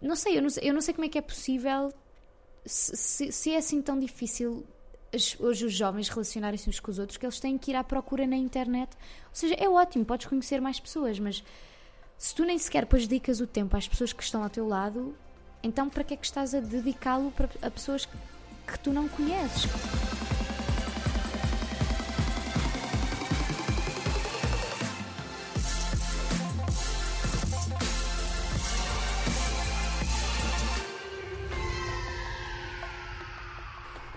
não sei, eu não sei, eu não sei como é que é possível se, se, se é assim tão difícil hoje os jovens relacionarem-se uns com os outros que eles têm que ir à procura na internet. Ou seja, é ótimo, podes conhecer mais pessoas, mas se tu nem sequer depois dedicas o tempo às pessoas que estão ao teu lado, então para que é que estás a dedicá-lo a pessoas que tu não conheces?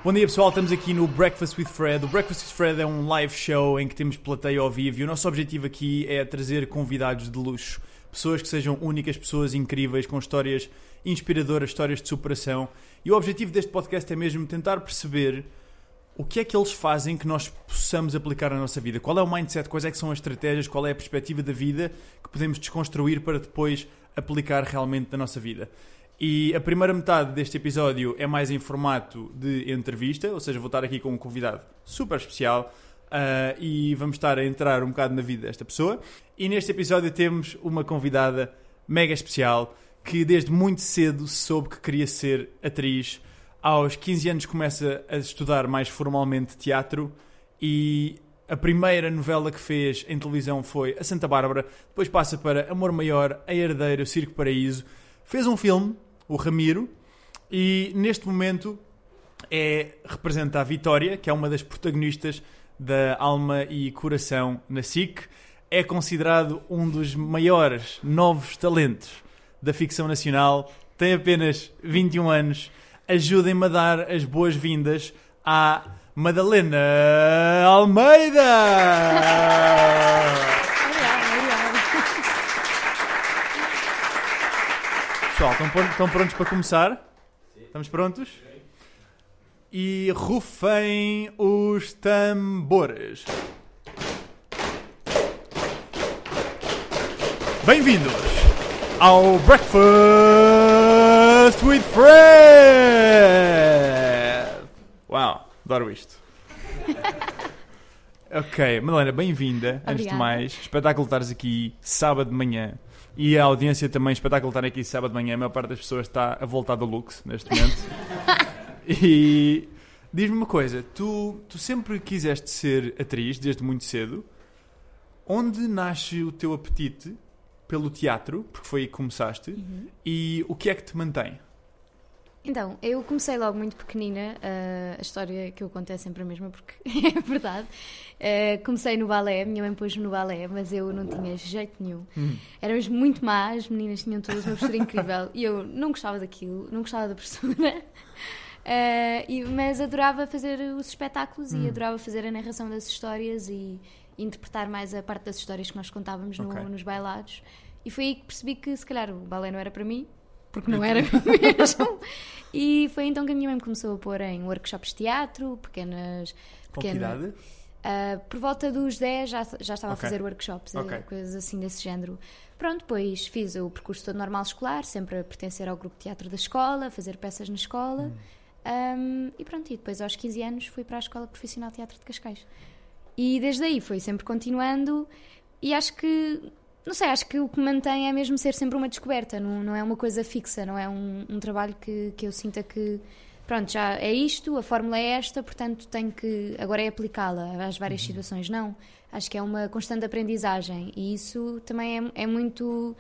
Bom dia pessoal, estamos aqui no Breakfast with Fred. O Breakfast with Fred é um live show em que temos plateia ao vivo e o nosso objetivo aqui é trazer convidados de luxo. Pessoas que sejam únicas, pessoas incríveis, com histórias inspiradoras, histórias de superação. E o objetivo deste podcast é mesmo tentar perceber o que é que eles fazem que nós possamos aplicar na nossa vida. Qual é o mindset, quais é que são as estratégias, qual é a perspectiva da vida que podemos desconstruir para depois aplicar realmente na nossa vida. E a primeira metade deste episódio é mais em formato de entrevista, ou seja, vou estar aqui com um convidado super especial ah, e vamos estar a entrar um bocado na vida desta pessoa. E neste episódio temos uma convidada mega especial que desde muito cedo soube que queria ser atriz. Aos 15 anos começa a estudar mais formalmente teatro e a primeira novela que fez em televisão foi A Santa Bárbara, depois passa para Amor Maior, A Herdeira, o Circo Paraíso. Fez um filme, o Ramiro, e neste momento é, representa a Vitória, que é uma das protagonistas da Alma e Coração na SIC. É considerado um dos maiores novos talentos da ficção nacional. Tem apenas 21 anos. Ajudem-me a dar as boas-vindas à Madalena Almeida! Obrigada, obrigada. Pessoal, estão, pron- estão prontos para começar? Estamos prontos? E rufem os tambores. Bem-vindos ao Breakfast with Fred! Uau, adoro isto. Ok, Madalena, bem-vinda. Antes de mais, espetáculo estares aqui sábado de manhã. E a audiência também, espetáculo estar aqui sábado de manhã. A maior parte das pessoas está a voltar do Lux neste momento. e diz-me uma coisa: tu, tu sempre quiseste ser atriz desde muito cedo. Onde nasce o teu apetite pelo teatro? Porque foi aí que começaste. E o que é que te mantém? Então, eu comecei logo muito pequenina, uh, a história que eu conto é sempre a mesma porque é verdade. Uh, comecei no balé, minha mãe pôs-me no balé, mas eu não tinha jeito nenhum. Éramos muito más, as meninas tinham todas uma postura incrível e eu não gostava daquilo, não gostava da postura. Uh, e- mas adorava fazer os espetáculos e adorava fazer a narração das histórias e, interpretar mais a parte das histórias que nós contávamos no- Ok. nos bailados. E foi aí que percebi que se calhar o balé não era para mim, porque não era mesmo. E foi então que a minha mãe me começou a pôr em workshops de teatro, pequenas. Com que pequena- idade? ah, por volta dos 10 já, já estava Ok. a fazer workshops, eh, coisas assim desse género. Pronto, depois fiz o percurso todo normal escolar, sempre a pertencer ao grupo de teatro da escola, fazer peças na escola. Hum. Um, e pronto, e depois aos 15 anos fui para a Escola Profissional de Teatro de Cascais. E desde aí foi sempre continuando e acho que, não sei, acho que o que mantém é mesmo ser sempre uma descoberta, não, não é uma coisa fixa, não é um, um trabalho que, que eu sinta que, pronto, já é isto, a fórmula é esta, portanto tenho que, agora é aplicá-la. Às várias situações. Não, acho que é uma constante aprendizagem. E isso também é, é muito...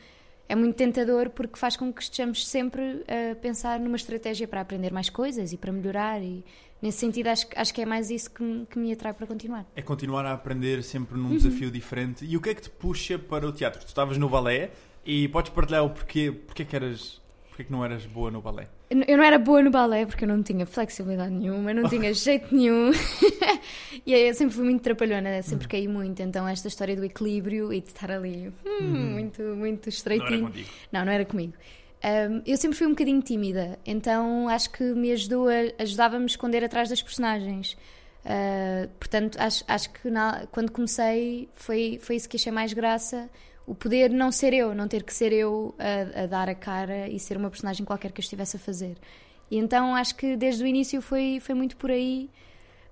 É muito tentador porque faz com que estejamos sempre a pensar numa estratégia para aprender mais coisas e para melhorar e nesse sentido acho, que- acho que é mais isso que, me- que me atrai para continuar. É continuar a aprender sempre Uhum. num desafio diferente. E o que é que te puxa para o teatro? Tu estavas no balé e podes partilhar o porquê, porquê que eras, porquê que não eras boa no balé? Eu não era boa no balé porque eu não tinha flexibilidade nenhuma, não tinha jeito nenhum. e aí eu sempre fui muito trapalhona, sempre caí muito. Então, esta história do equilíbrio e de estar ali hum, muito, muito estreitinho. contigo. Não, não era comigo. Um, eu sempre fui um bocadinho tímida, então acho que me ajudou a, ajudava-me a esconder atrás das personagens. Uh, portanto, acho, acho que na- quando comecei foi, foi isso que achei mais graça. O poder não ser eu, não ter que ser eu a, a dar a cara e ser uma personagem qualquer que eu estivesse a fazer. E então acho que desde o início foi, foi muito por aí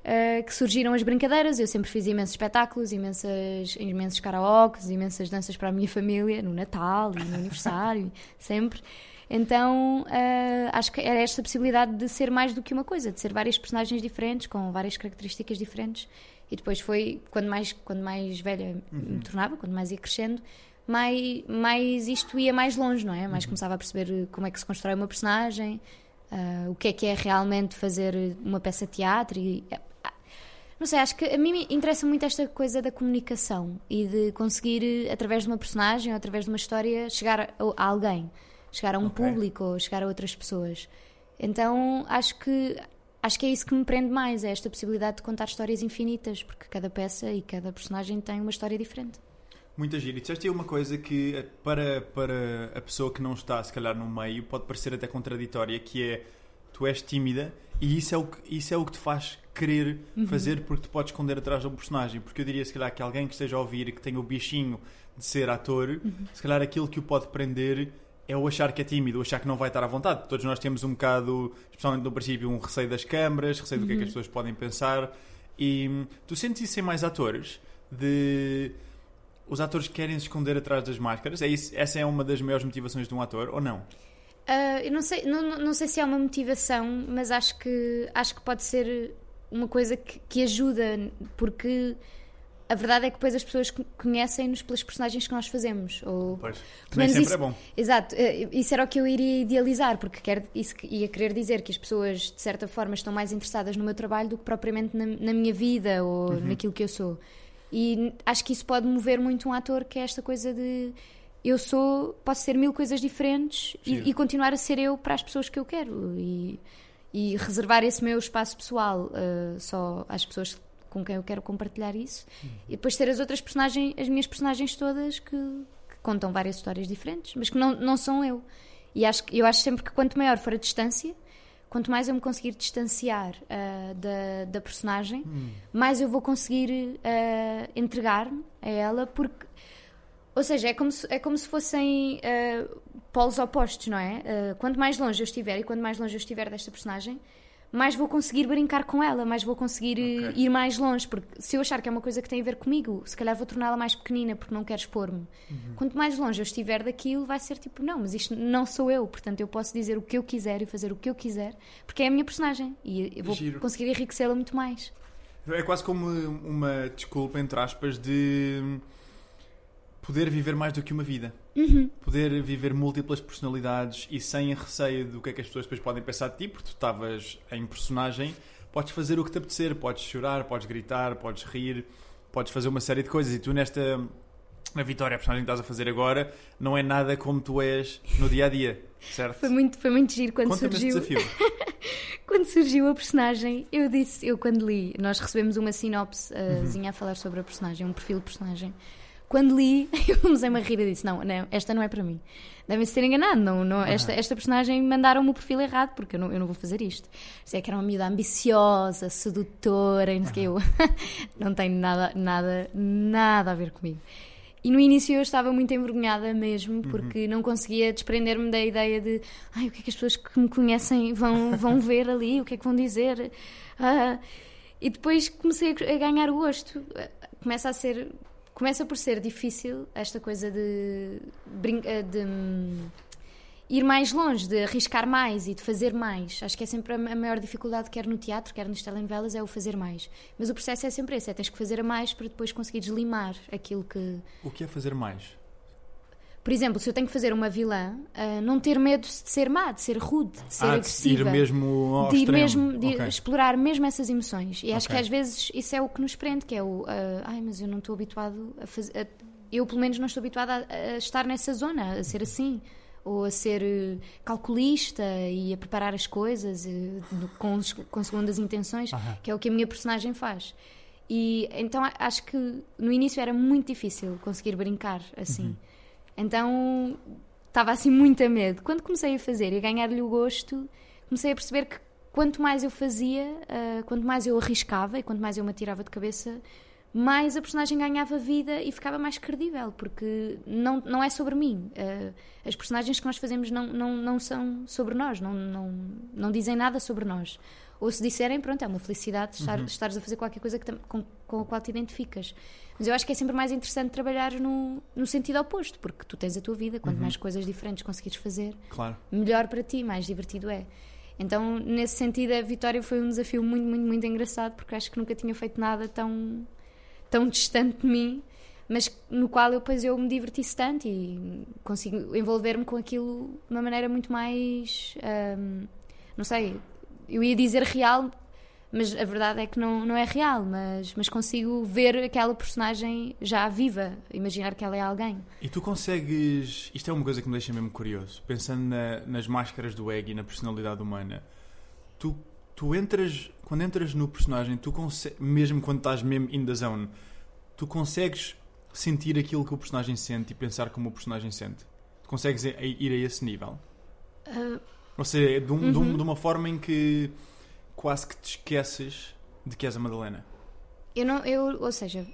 uh, que surgiram as brincadeiras. Eu sempre fiz imensos espetáculos, imensas, imensos karaokes, imensas danças para a minha família, no Natal e no aniversário, sempre. Então uh, acho que era esta possibilidade de ser mais do que uma coisa, de ser várias personagens diferentes, com várias características diferentes. E depois foi, quando mais, quando mais velha uhum. me tornava, quando mais ia crescendo, mais, mais isto ia mais longe, não é? Mais uhum. começava a perceber como é que se constrói uma personagem, uh, o que é que é realmente fazer uma peça de teatro e não sei, acho que a mim me interessa muito esta coisa da comunicação e de conseguir, através de uma personagem ou através de uma história, chegar a, a alguém, chegar a um okay. público ou chegar a outras pessoas. Então acho que acho que é isso que me prende mais, é esta possibilidade de contar histórias infinitas, porque cada peça e cada personagem tem uma história diferente. Muita gira. E disseste aí uma coisa que eh, para, para a pessoa que não está, se calhar, no meio, pode parecer até contraditória, que é tu és tímida e isso é o que, isso é o que te faz querer uhum. fazer porque te podes esconder atrás de um personagem. Porque eu diria, se calhar, que alguém que esteja a ouvir e que tenha o bichinho de ser ator, uhum. se calhar aquilo que o pode prender é o achar que é tímido, o achar que não vai estar à vontade. Todos nós temos um bocado, especialmente no princípio, um receio das câmaras, receio do que é que as uhum. pessoas podem pensar. E hum, tu sentes isso em mais atores? De os atores querem se esconder atrás das máscaras? É isso, essa é uma das maiores motivações de um ator, ou não? Uh, eu não sei, não, não sei se é uma motivação, mas acho que, acho que pode ser uma coisa que, que ajuda, porque a verdade é que depois as pessoas conhecem-nos pelas personagens que nós fazemos. Ou, pois, nem sempre isso, é bom. Exato, eh, isso era o que eu iria idealizar, porque quer, isso ia querer dizer que as pessoas, de certa forma, estão mais interessadas no meu trabalho do que propriamente na, na minha vida ou uhum. naquilo que eu sou. E acho que isso pode mover muito um ator, que é esta coisa de eu sou, posso ser mil coisas diferentes e, e, continuar a ser eu para as pessoas que eu quero. E, e reservar esse meu espaço pessoal uh, só às pessoas com quem eu quero compartilhar isso uhum. e depois ter as outras personagens, as minhas personagens todas que, que, contam várias histórias diferentes, mas que não, não são eu. E acho, eu acho sempre que quanto maior for a distância, quanto mais eu me conseguir distanciar uh, da, da personagem, uhum. mais eu vou conseguir uh, entregar-me a ela, porque ou seja, é como se, é como se fossem uh, polos opostos, não é? Uh, quanto mais longe eu estiver e quanto mais longe eu estiver desta personagem, mais vou conseguir brincar com ela, mais vou conseguir eh, okay. ir mais longe. Porque se eu achar que é uma coisa que tem a ver comigo, se calhar vou torná-la mais pequenina porque não quero expor-me. Uhum. Quanto mais longe eu estiver daquilo, vai ser tipo, não, mas isto não sou eu. Portanto, eu posso dizer o que eu quiser e fazer o que eu quiser porque é a minha personagem e eu vou Giro. conseguir enriquecê-la muito mais. É quase como uma desculpa, entre aspas, de poder viver mais do que uma vida. Uhum. Poder viver múltiplas personalidades e sem receio do que é que as pessoas depois podem pensar de ti, porque tu estavas em personagem, podes fazer o que te apetecer, podes chorar, podes gritar, podes rir, podes fazer uma série de coisas. E tu nesta na Vitória, a personagem que estás a fazer agora, não é nada como tu és no dia a dia, certo? Foi muito, foi muito giro quando surgiu. desafio. quando surgiu a personagem, eu disse, eu quando li, nós recebemos uma sinopse uhum. a falar sobre a personagem, um perfil de personagem. Quando li, eu comecei-me a rir e disse: não, não, esta não é para mim. Devem-se ter enganado. Não, não, esta, esta personagem mandaram-me o perfil errado, porque eu não, eu não vou fazer isto. Se é que era uma miúda ambiciosa, sedutora, e não sei que eu. não tem nada, nada, nada a ver comigo. E no início eu estava muito envergonhada mesmo, uhum. porque uhum. não conseguia desprender-me da ideia de ai, o que é que as pessoas que me conhecem vão, vão ver ali, o que é que vão dizer. Ah, e depois comecei a ganhar o gosto. Começa a ser começa por ser difícil esta coisa de, eh, de, hum, ir mais longe, de arriscar mais e de fazer mais. Acho que é sempre a maior dificuldade, quer no teatro, quer nas telenovelas, é o fazer mais. Mas o processo é sempre esse: é tens que fazer a mais para depois conseguires limar aquilo que. O que é fazer mais? Por exemplo, se eu tenho que fazer uma vilã, uh, não ter medo de ser má, de ser rude, de ser ah, agressiva. De ir mesmo ao de ir extremo. mesmo, de okay. explorar mesmo essas emoções. E okay. acho que às vezes isso é o que nos prende, que é o uh, ai, mas eu não estou habituado a fazer. eu pelo menos não estou habituada a, a, estar nessa zona, a ser assim. Ou a ser uh, calculista e a preparar as coisas com, com segundas intenções, que é o que a minha personagem faz. E então acho que no início era muito difícil conseguir brincar assim. Uhum. Então estava assim muito a medo. Quando comecei a fazer e a ganhar-lhe o gosto, comecei a perceber que quanto mais eu fazia, uh, quanto mais eu arriscava e quanto mais eu me atirava de cabeça, mais a personagem ganhava vida e ficava mais credível, porque não, não é sobre mim. Uh, as personagens que nós fazemos não, não, não são sobre nós, não, não, não dizem nada sobre nós. Ou se disserem, pronto, é uma felicidade estar, uhum. estares a fazer qualquer coisa que, com, com a qual te identificas. Mas eu acho que é sempre mais interessante trabalhar no, no sentido oposto, porque tu tens a tua vida, quanto uhum. mais coisas diferentes conseguires fazer, claro. melhor para ti, mais divertido é. Então, nesse sentido, a Vitória foi um desafio muito, muito, muito engraçado, porque acho que nunca tinha feito nada tão tão distante de mim, mas no qual eu, depois eu me diverti tanto e consigo envolver-me com aquilo de uma maneira muito mais. Um, não sei, eu ia dizer real, mas a verdade é que não, não é real, mas, mas consigo ver aquela personagem já viva, imaginar que ela é alguém. E tu consegues. Isto é uma coisa que me deixa mesmo curioso, pensando na, nas máscaras do Egg e na personalidade humana. Tu tu entras, quando entras no personagem, tu consegues, mesmo quando estás mesmo in the zone, tu consegues sentir aquilo que o personagem sente e pensar como o personagem sente. Tu consegues ir a esse nível. Uh, Ou seja, de, um, uhum. de, um, de, uma forma em que quase que te esqueces de que és a Madalena. Eu não, eu, ou seja,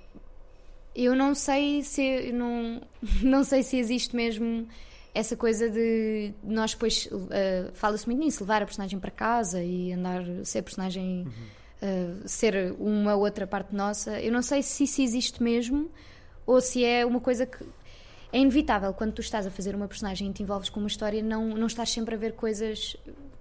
eu não sei se não, não sei se existe mesmo essa coisa de nós depois uh, fala-se muito nisso, levar a personagem para casa e andar ser personagem uhum. uh, ser uma outra parte nossa. Eu não sei se isso existe mesmo ou se é uma coisa que é inevitável quando tu estás a fazer uma personagem e te envolves com uma história, não, não estás sempre a ver coisas.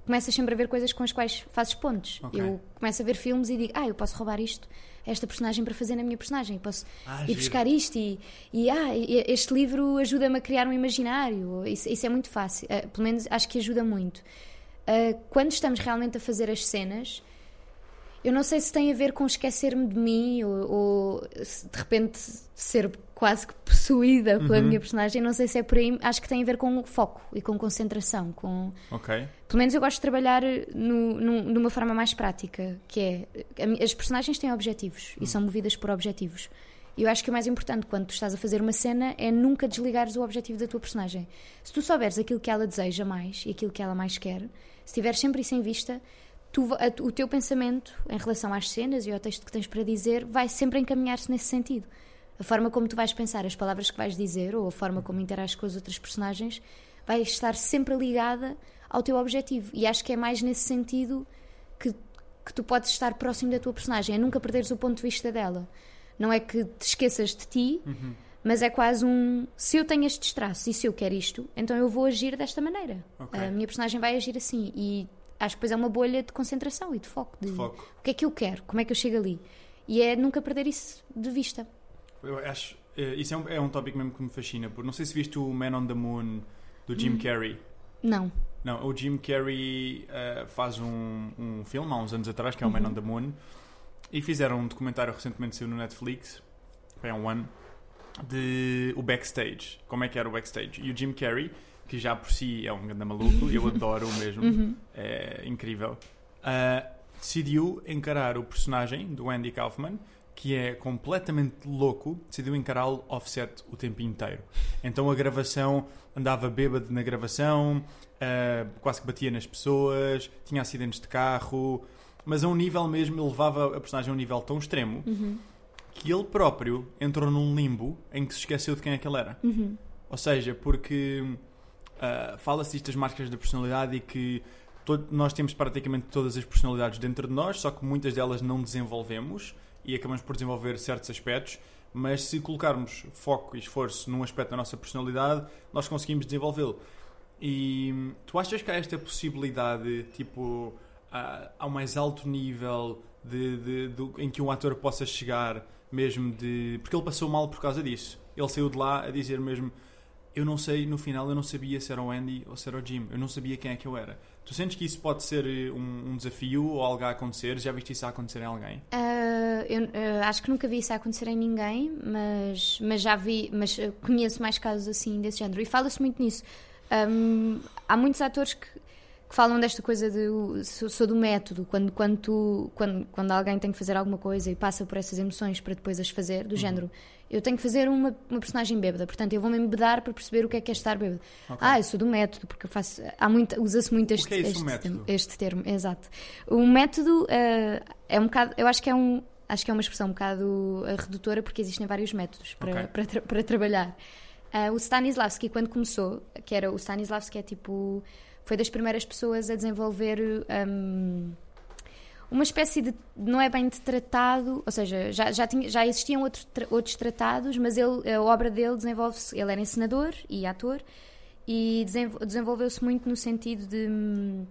Começas sempre a ver coisas com as quais fazes pontos. Okay. Eu começo a ver filmes e digo, ah, eu posso roubar isto esta personagem para fazer na minha personagem. Posso ah, ir buscar isto e, e ah, este livro ajuda-me a criar um imaginário. Isso, isso é muito fácil. Uh, pelo menos acho que ajuda muito. Uh, quando estamos realmente a fazer as cenas, eu não sei se tem a ver com esquecer-me de mim ou, ou de repente ser quase que possuída pela uhum. minha personagem. Não sei se é por aí. Acho que tem a ver com foco e com concentração. Com... Ok. Pelo menos eu gosto de trabalhar no, no, de uma forma mais prática, que é as personagens têm objetivos uhum. e são movidas por objetivos. E eu acho que o mais importante quando tu estás a fazer uma cena é nunca desligares o objetivo da tua personagem. Se tu souberes aquilo que ela deseja mais e aquilo que ela mais quer, se tiveres sempre isso em vista, tu, o teu pensamento em relação às cenas e ao texto que tens para dizer vai sempre encaminhar-se nesse sentido. A forma como tu vais pensar, as palavras que vais dizer ou a forma como interages com as outras personagens vai estar sempre ligada ao teu objetivo. E acho que é mais nesse sentido que, que tu podes estar próximo da tua personagem, é nunca perderes o ponto de vista dela. Não é que te esqueças de ti, uhum. mas é quase um. Se eu tenho estes traços e se eu quero isto, então eu vou agir desta maneira. Okay. A minha personagem vai agir assim. E acho que depois é uma bolha de concentração e de foco. De, de foco. O que é que eu quero? Como é que eu chego ali? E é nunca perder isso de vista. Eu acho. Eh, isso é um, é um tópico mesmo que me fascina. Porque não sei se viste o Man on the Moon do Jim hum. Carrey. Não. Não, o Jim Carrey uh, faz um, um filme há uns anos atrás que é o uhum. Man on the Moon. E fizeram um documentário recentemente saiu no Netflix. Foi há um ano. De o backstage. Como é que era o backstage. E o Jim Carrey que já por si é um grande maluco, eu adoro mesmo, uhum. é incrível, uh, decidiu encarar o personagem do Andy Kaufman, que é completamente louco, decidiu encará-lo offset o tempo inteiro. Então a gravação andava bêbado na gravação, uh, quase que batia nas pessoas, tinha acidentes de carro, mas a um nível mesmo, ele levava a personagem a um nível tão extremo uhum. que ele próprio entrou num limbo em que se esqueceu de quem é que ele era. Uhum. Ou seja, porque uh, fala-se das máscaras da personalidade e que todo, nós temos praticamente todas as personalidades dentro de nós, só que muitas delas não desenvolvemos e acabamos por desenvolver certos aspectos. Mas se colocarmos foco e esforço num aspecto da nossa personalidade, nós conseguimos desenvolvê-lo. E tu achas que há esta possibilidade, tipo, ao mais alto nível de, de, de, em que um ator possa chegar, mesmo de. Porque ele passou mal por causa disso. Ele saiu de lá a dizer mesmo: eu não sei, no final, eu não sabia se era o Andy ou se era o Jim. Eu não sabia quem é que eu era. Tu sentes que isso pode ser eh, um, um desafio ou algo a acontecer? Já viste isso a acontecer em alguém? Uh, eu uh, acho que nunca vi isso a acontecer em ninguém, mas, mas já vi, mas conheço mais casos assim desse género. E fala-se muito nisso. Um, há muitos atores que, que falam desta coisa de sou, sou, do método, quando, quando, tu, quando, quando alguém tem que fazer alguma coisa e passa por essas emoções para depois as fazer, do uhum. género eu tenho que fazer uma, uma personagem bêbada, portanto eu vou-me embedar para perceber o que é que é estar bêbado. Okay. Ah, eu sou do método, porque eu faço. Há muito, usa-se muito este, é isso, este, este termo, exato. O método uh, é um bocado, eu acho que é um, Acho que é uma expressão um bocado uh, redutora porque existem vários métodos para, Ok. para, para trabalhar. Uh, o Stanislavski, quando começou, que era o Stanislavski, é tipo. Foi das primeiras pessoas a desenvolver um, uma espécie de. Não é bem de tratado, ou seja, já, já, tinha, já existiam outros, tra- outros tratados, mas ele, a obra dele desenvolve-se. Ele era encenador e ator e desenvol- desenvolveu-se muito no sentido de. hum,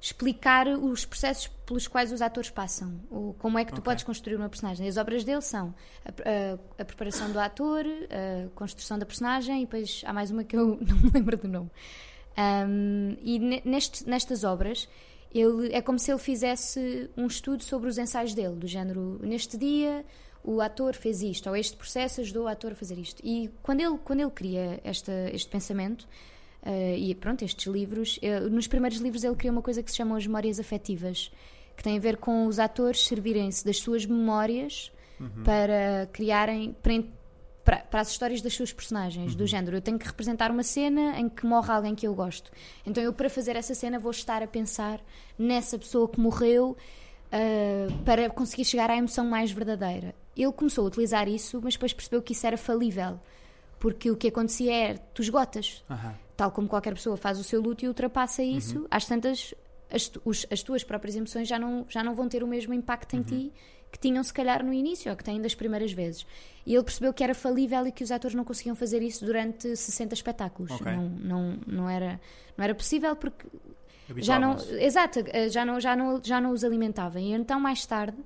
explicar os processos pelos quais os atores passam, ou como é que tu Ok. podes construir uma personagem. As obras dele são a, a- a preparação do ator, a construção da personagem e depois há mais uma que eu não me lembro do nome. Um, e ne- neste- nestas obras ele, é como se ele fizesse um estudo sobre os ensaios dele, do género, neste dia o ator fez isto, ou este processo ajudou o ator a fazer isto. E quando ele, quando ele cria esta, este pensamento, eh, e pronto, estes livros, nos primeiros livros ele cria uma coisa que se chama as memórias afetivas, que tem a ver com os atores servirem-se das suas memórias para criarem, para, para, para as histórias das suas personagens, do género. Eu tenho que representar uma cena em que morre alguém que eu gosto. Então eu, para fazer essa cena, vou estar a pensar nessa pessoa que morreu uh, para conseguir chegar à emoção mais verdadeira. Ele começou a utilizar isso, mas depois percebeu que isso era falível. Porque o que acontecia é, tu esgotas. Aham. Tal como qualquer pessoa faz o seu luto e ultrapassa isso, às tantas, as, os- as tuas próprias emoções já não, já não vão ter o mesmo impacto em ti que tinham se calhar no início, ou que têm das primeiras vezes. E ele percebeu que era falível e que os atores não conseguiam fazer isso durante 60 espetáculos. Ok. Não, não, não, era, não era possível porque já não, exato, eh, já não, já, não, já não os alimentavam. E então, mais tarde,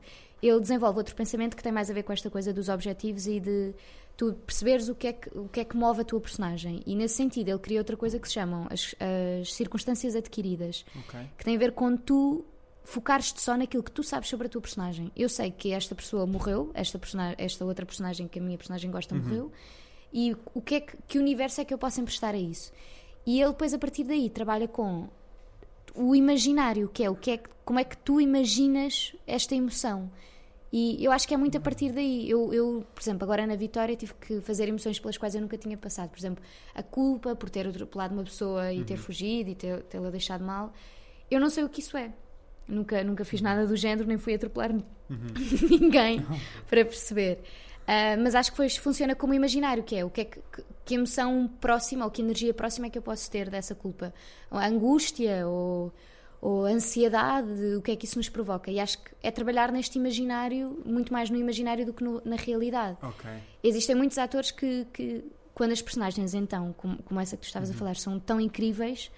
ele desenvolve outro pensamento que tem mais a ver com esta coisa dos objetivos e de tu perceberes o que é que, o que, é que move a tua personagem. E nesse sentido, ele cria outra coisa que se chamam as, as circunstâncias adquiridas, Ok. que tem a ver com tu focares-te só naquilo que tu sabes sobre a tua personagem. Eu sei que esta pessoa morreu, esta, persona- esta outra personagem que a minha personagem gosta morreu, e o que é que, que universo é que eu posso emprestar a isso? E ele depois, a partir daí, trabalha com o imaginário, que é o que é como é que tu imaginas esta emoção. E eu acho que é muito a partir daí. Eu, eu, por exemplo, agora na Vitória tive que fazer emoções pelas quais eu nunca tinha passado. Por exemplo, a culpa por ter atropelado uma pessoa e ter fugido e tê-la deixado mal. Eu não sei o que isso é. Nunca, nunca fiz nada do género, nem fui atropelar ninguém para perceber. Ah, mas acho que foi, funciona como imaginário, que é o que é que, que- que emoção próxima ou que energia próxima é que eu posso ter dessa culpa? Ou angústia ou, ou ansiedade, o que é que isso nos provoca? E acho que é trabalhar neste imaginário, muito mais no imaginário do que no- na realidade. Ok. Existem muitos atores que, que quando as personagens, então, como, como essa que tu estavas a falar, são tão incríveis,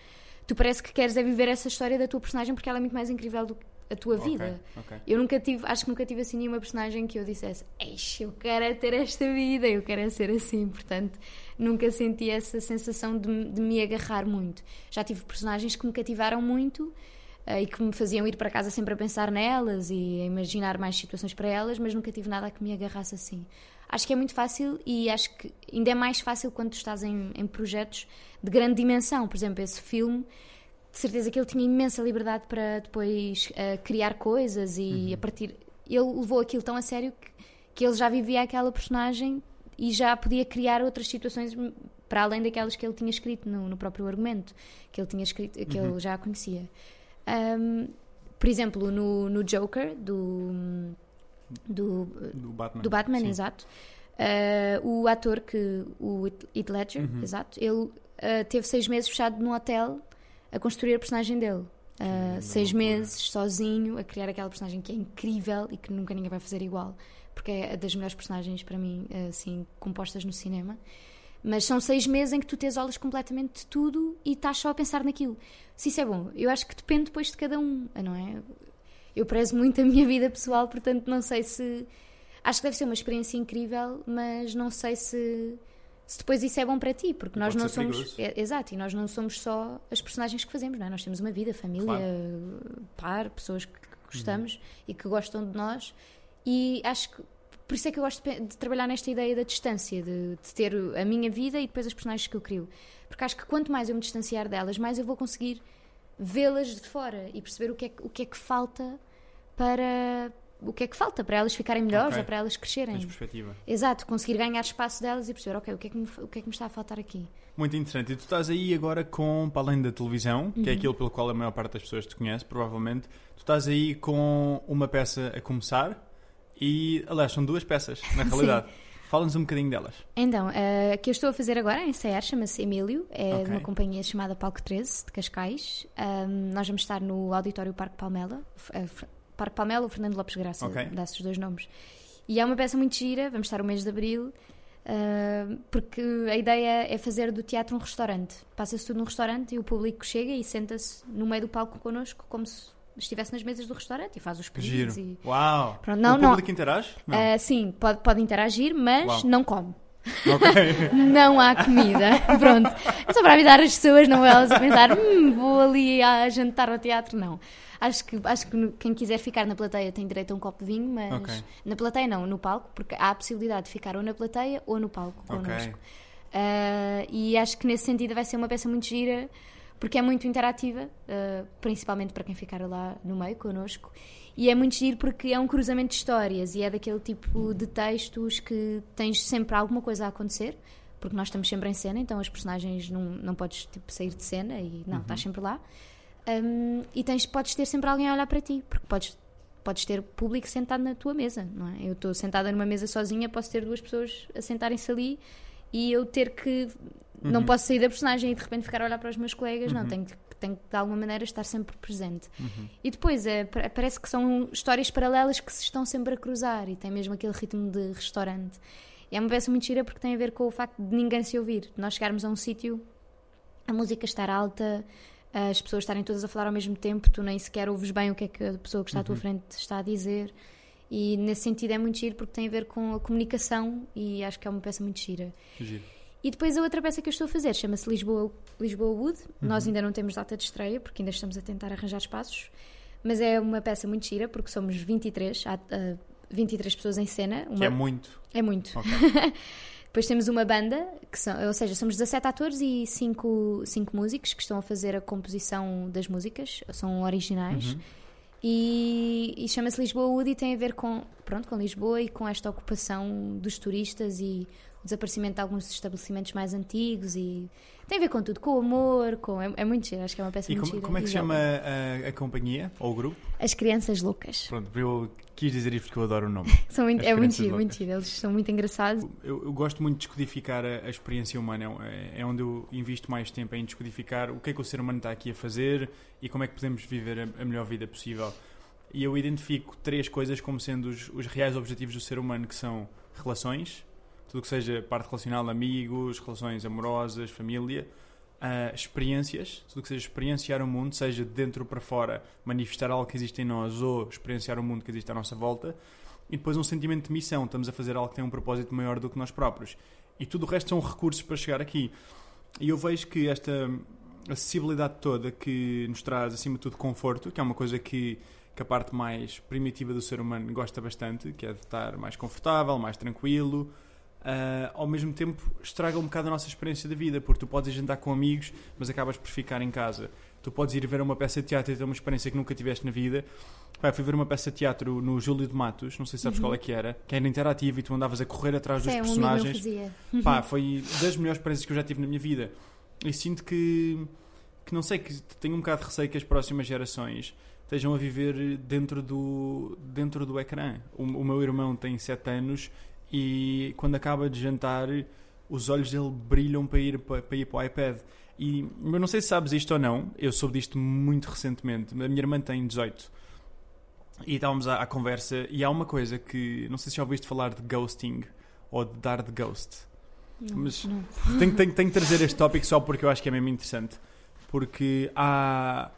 tu parece que queres é viver essa história da tua personagem porque ela é muito mais incrível do que a tua vida. ok. Eu nunca tive, acho que nunca tive assim nenhuma personagem que eu dissesse, Eixe, eu quero é ter esta vida, eu quero é ser assim. Portanto, nunca senti essa sensação de, me- de me agarrar muito. Já tive personagens que me cativaram muito eh, e que me faziam ir para casa sempre a pensar nelas e a imaginar mais situações para elas, mas nunca tive nada que me agarrasse assim. Acho que é muito fácil e acho que ainda é mais fácil quando tu estás em, em projetos de grande dimensão. Por exemplo, esse filme de certeza que ele tinha imensa liberdade para depois eh, criar coisas e a partir. Ele levou aquilo tão a sério que, que ele já vivia aquela personagem e já podia criar outras situações para além daquelas que ele tinha escrito no, no próprio argumento, que ele tinha escrito, que ele já conhecia. Ahm, por exemplo, no, no Joker, do, do, Do Batman. do Batman, exato. Uh, o ator que o Heath Ledger, Uhum. exato, ele uh, teve seis meses fechado num hotel a construir a personagem dele. Uh, seis meses sozinho a criar aquela personagem que é incrível e que nunca ninguém vai fazer igual, porque é das melhores personagens para mim, assim, compostas no cinema. Mas são seis meses em que tu te isolas completamente de tudo e estás só a pensar naquilo. Se isso é bom, eu acho que depende depois de cada um, não é? Eu prezo muito a minha vida pessoal, portanto não sei se. Acho que deve ser uma experiência incrível, mas não sei se, se depois isso é bom para ti, porque nós Pode não somos. é- exato, e nós não somos só as personagens que fazemos, não é? Nós temos uma vida, família, par, pessoas que, que gostamos Uhum. e que gostam de nós, e acho que. Por isso é que eu gosto de, de trabalhar nesta ideia da distância, de, de ter a minha vida e depois as personagens que eu crio. Porque acho que quanto mais eu me distanciar delas, mais eu vou conseguir vê-las de fora e perceber o que é que, o que, é que falta para o que é que falta para elas ficarem melhores Ok. ou para elas crescerem. Tens perspectiva. Exato, conseguir ganhar espaço delas e perceber, ok, o que é que me, o que é que me está a faltar aqui? Muito interessante. E tu estás aí agora com, para além da televisão, que é Uhum. aquilo pelo qual a maior parte das pessoas te conhece, provavelmente, tu estás aí com uma peça a começar, E, aliás, são duas peças, na realidade. Fala-nos um bocadinho delas. Então, a que eu estou a fazer agora, em ensaiar, chama-se Emílio, é Ok. de uma companhia chamada Palco 13, de Cascais. Ahm, nós vamos estar no Auditório Parque Palmela, eh, F- Parque Palmela, o Fernando Lopes Graça, Ok. dá esses dois nomes. E é uma peça muito gira, vamos estar o mês de Abril, ah, porque a ideia é fazer do teatro um restaurante. Passa-se tudo num restaurante e o público chega e senta-se no meio do palco connosco, como se estivesse nas mesas do restaurante e faz os pedidos. giro. E... Uau! Pronto, não, o não. público interage? Não. Ah, sim, pode, pode interagir, mas Uau. não come. Ok. Não há comida. Pronto. É só para avisar as pessoas, não elas a pensar, hum, vou ali a jantar ao teatro. Não. Acho que, acho que quem quiser ficar na plateia tem direito a um copo de vinho, mas Ok. na plateia não, no palco, porque há a possibilidade de ficar ou na plateia ou no palco Ok. connosco. Ah, e acho que nesse sentido vai ser uma peça muito gira, porque é muito interativa, ah, principalmente para quem ficar lá no meio connosco. E é muito giro porque é um cruzamento de histórias e é daquele tipo de textos que tens sempre alguma coisa a acontecer, porque nós estamos sempre em cena, então as personagens não, não podes tipo, sair de cena e não, estás sempre lá. Um, e tens, podes ter sempre alguém a olhar para ti, porque podes, podes ter público sentado na tua mesa, não é? Eu estou sentada numa mesa sozinha, posso ter duas pessoas a sentarem-se ali e eu ter que. Não posso sair da personagem e de repente ficar a olhar para os meus colegas, não, tenho que, tenho que de alguma maneira estar sempre presente. E depois é, pa- parece que são histórias paralelas que se estão sempre a cruzar e tem mesmo aquele ritmo de restaurante. E é uma peça muito gira porque tem a ver com o facto de ninguém se ouvir, de nós chegarmos a um sítio, a música estar alta, as pessoas estarem todas a falar ao mesmo tempo, tu nem sequer ouves bem o que é que a pessoa que está à tua frente está a dizer. E nesse sentido é muito giro porque tem a ver com a comunicação e acho que é uma peça muito gira. Giro. E depois a outra peça que eu estou a fazer chama-se Lisboa, Lisboa Wood. Nós ainda não temos data de estreia porque ainda estamos a tentar arranjar espaços. Mas é uma peça muito gira porque somos 23, há, ah, 23 pessoas em cena. Que Uma- é muito. é muito. Ok. Depois temos uma banda, que são, ou seja, somos 17 atores e 5, cinco músicos que estão a fazer a composição das músicas, são originais. Uhum. E, e chama-se Lisboa Wood e tem a ver com, pronto, com Lisboa e com esta ocupação dos turistas e o desaparecimento de alguns estabelecimentos mais antigos e tem a ver com tudo, com o amor, com, é, é muito giro, acho que é uma peça E muito como, gira. como é que se chama a, a companhia ou o grupo? As Crianças Loucas. Pronto, eu quis dizer isto porque eu adoro o nome. São muito, é muito giro, muito giro, eles são muito engraçados. Eu, eu gosto muito de descodificar a, a experiência humana, é, é onde eu invisto mais tempo em descodificar o que é que o ser humano está aqui a fazer e como é que podemos viver a, a melhor vida possível. E eu identifico três coisas como sendo os, os reais objetivos do ser humano, que são relações, tudo que seja parte relacional, amigos, relações amorosas, família, ah, experiências, tudo que seja experienciar o mundo, seja de dentro para fora, manifestar algo que existe em nós ou experienciar o mundo que existe à nossa volta, e depois um sentimento de missão, estamos a fazer algo que tem um propósito maior do que nós próprios. E tudo o resto são recursos para chegar aqui. E eu vejo que esta acessibilidade toda que nos traz, acima de tudo, conforto, que é uma coisa que, que a parte mais primitiva do ser humano gosta bastante, que é de estar mais confortável, mais tranquilo, ah, ao mesmo tempo estraga um bocado a nossa experiência da vida, porque tu podes ir jantar com amigos, mas acabas por ficar em casa. Tu podes ir ver uma peça de teatro e ter uma experiência que nunca tiveste na vida. Pá, fui ver uma peça de teatro no Júlio de Matos, não sei se sabes qual é que era, que era interativa e tu andavas a correr atrás dos Sim, um personagens. fazia. Pá, foi das melhores experiências que eu já tive na minha vida. E sinto que, que não sei, que tenho um bocado de receio que as próximas gerações estejam a viver dentro do, dentro do ecrã. O, o meu irmão tem 7 anos e quando acaba de jantar, os olhos dele brilham para ir para, para ir para o iPad. E eu não sei se sabes isto ou não, eu soube disto muito recentemente. A minha irmã tem 18 e estávamos à, à conversa e há uma coisa que não sei se já ouviste falar de ghosting ou de dar de ghost. Não, Mas- não. Tenho, tenho, tenho que trazer este tópico só porque eu acho que é mesmo interessante. Porque há.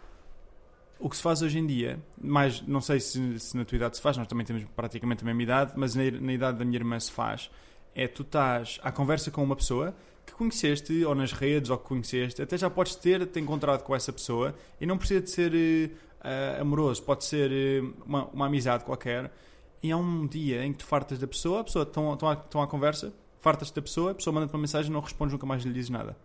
O que se faz hoje em dia, mais não sei se, se na tua idade se faz, nós também temos praticamente a mesma idade, mas na, na idade da minha irmã se faz, é tu estás à conversa com uma pessoa que conheceste, ou nas redes, ou que conheceste, até já podes ter te encontrado com essa pessoa e não precisa de ser ah, amoroso, pode ser eh, uma, uma amizade qualquer. E há um dia em que tu fartas da pessoa, a pessoa estão à conversa, fartas da pessoa, a pessoa manda-te uma mensagem, não respondes, nunca mais lhe dizes nada.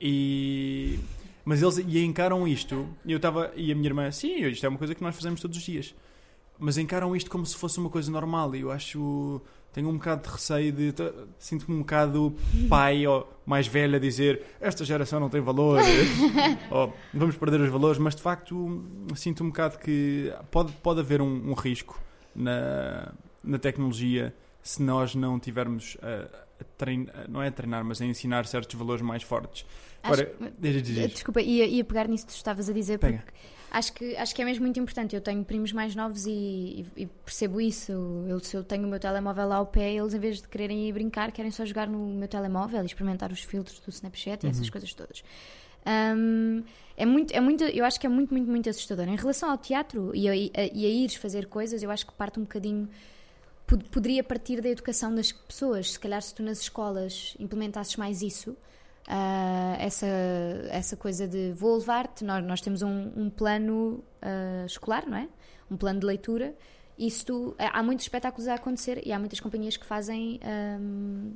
E mas eles e encaram isto, e eu estava e a minha irmã, sim, isto é uma coisa que nós fazemos todos os dias. Mas encaram isto como se fosse uma coisa normal e eu acho tenho um bocado de receio de sinto-me um bocado pai ou mais velho a dizer esta geração não tem valores ou vamos perder os valores, mas de facto sinto um bocado que pode, pode haver um, um risco na, na tecnologia se nós não tivermos a, a treinar, não é a treinar, mas a ensinar certos valores mais fortes. Ora, diz, diz. Desculpa, ia, ia pegar nisso que tu estavas a dizer, porque Pega. acho que, acho que é mesmo muito importante. Eu tenho primos mais novos e, e- e percebo isso. Eu, se eu tenho o meu telemóvel lá ao pé, eles em vez de quererem ir brincar, querem só jogar no meu telemóvel e experimentar os filtros do Snapchat e essas Uhum. coisas todas. Hum, é muito, é muito, eu acho que é muito, muito, muito assustador. Em relação ao teatro e a, e a- e a ires fazer coisas, eu acho que parte um bocadinho. pod- Poderia partir da educação das pessoas. Se calhar, se tu nas escolas implementasses mais isso, ah, essa, essa coisa de vou levar-te, nós, nós temos um, um plano ah, escolar, não é? Um plano de leitura. E se tu, há muitos espetáculos a acontecer e há muitas companhias que fazem ahm,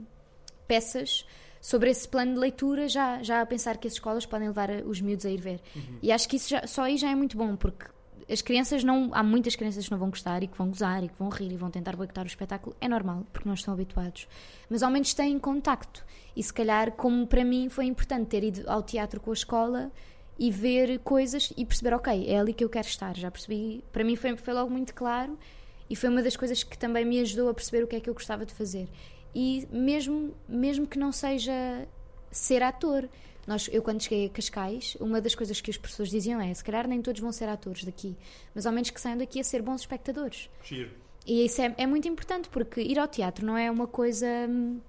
peças sobre esse plano de leitura, já, já a pensar que as escolas podem levar os miúdos a ir ver. E acho que isso já- só aí já é muito bom, porque as crianças não. Há muitas crianças que não vão gostar e que vão gozar e que vão rir e vão tentar boicotar o espetáculo. É normal, porque não estão habituados. Mas ao menos têm contacto. E se calhar, como para mim foi importante ter ido ao teatro com a escola e ver coisas e perceber, ok, é ali que eu quero estar. Já percebi. Para mim foi, foi logo muito claro e foi uma das coisas que também me ajudou a perceber o que é que eu gostava de fazer. E mesmo, mesmo que não seja ser ator. Nós, eu, quando cheguei a Cascais, uma das coisas que os professores diziam é: se calhar nem todos vão ser atores daqui, mas ao menos que saiam daqui a ser bons espectadores. Giro. E isso é, é muito importante porque ir ao teatro não é uma coisa. hum,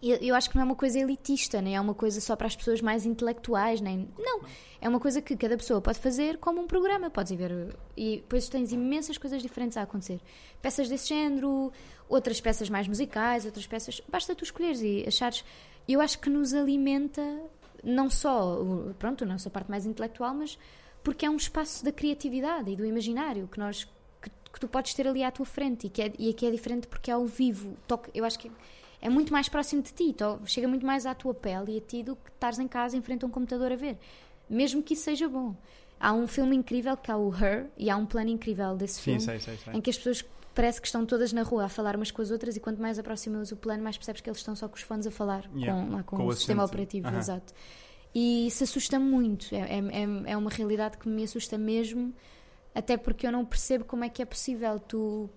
Eu, eu acho que não é uma coisa elitista, nem é uma coisa só para as pessoas mais intelectuais, nem. Não. É uma coisa que cada pessoa pode fazer como um programa. Podes ir ver. E depois tens imensas coisas diferentes a acontecer. Peças desse género, outras peças mais musicais, outras peças. Basta tu escolheres e achares. Eu acho que nos alimenta não só pronto, a nossa parte mais intelectual, mas porque é um espaço da criatividade e do imaginário que nós que, que tu podes ter ali à tua frente e que é, e que é diferente porque é ao vivo. Toca, eu acho que é muito mais próximo de ti, to- chega muito mais à tua pele e a ti do que estares em casa em frente a um computador a ver. Mesmo que isso seja bom. Há um filme incrível que é o Her e há um plano incrível desse Sim, filme sei, sei, sei. em que as pessoas parece que estão todas na rua a falar umas com as outras e quanto mais aproximas o plano, mais percebes que eles estão só com os fones a falar Yeah, com, lá, com com o o sistema operativo, exato. E isso assusta muito, é, é, é- é uma realidade que me assusta mesmo, até porque eu não percebo como é que é possível tu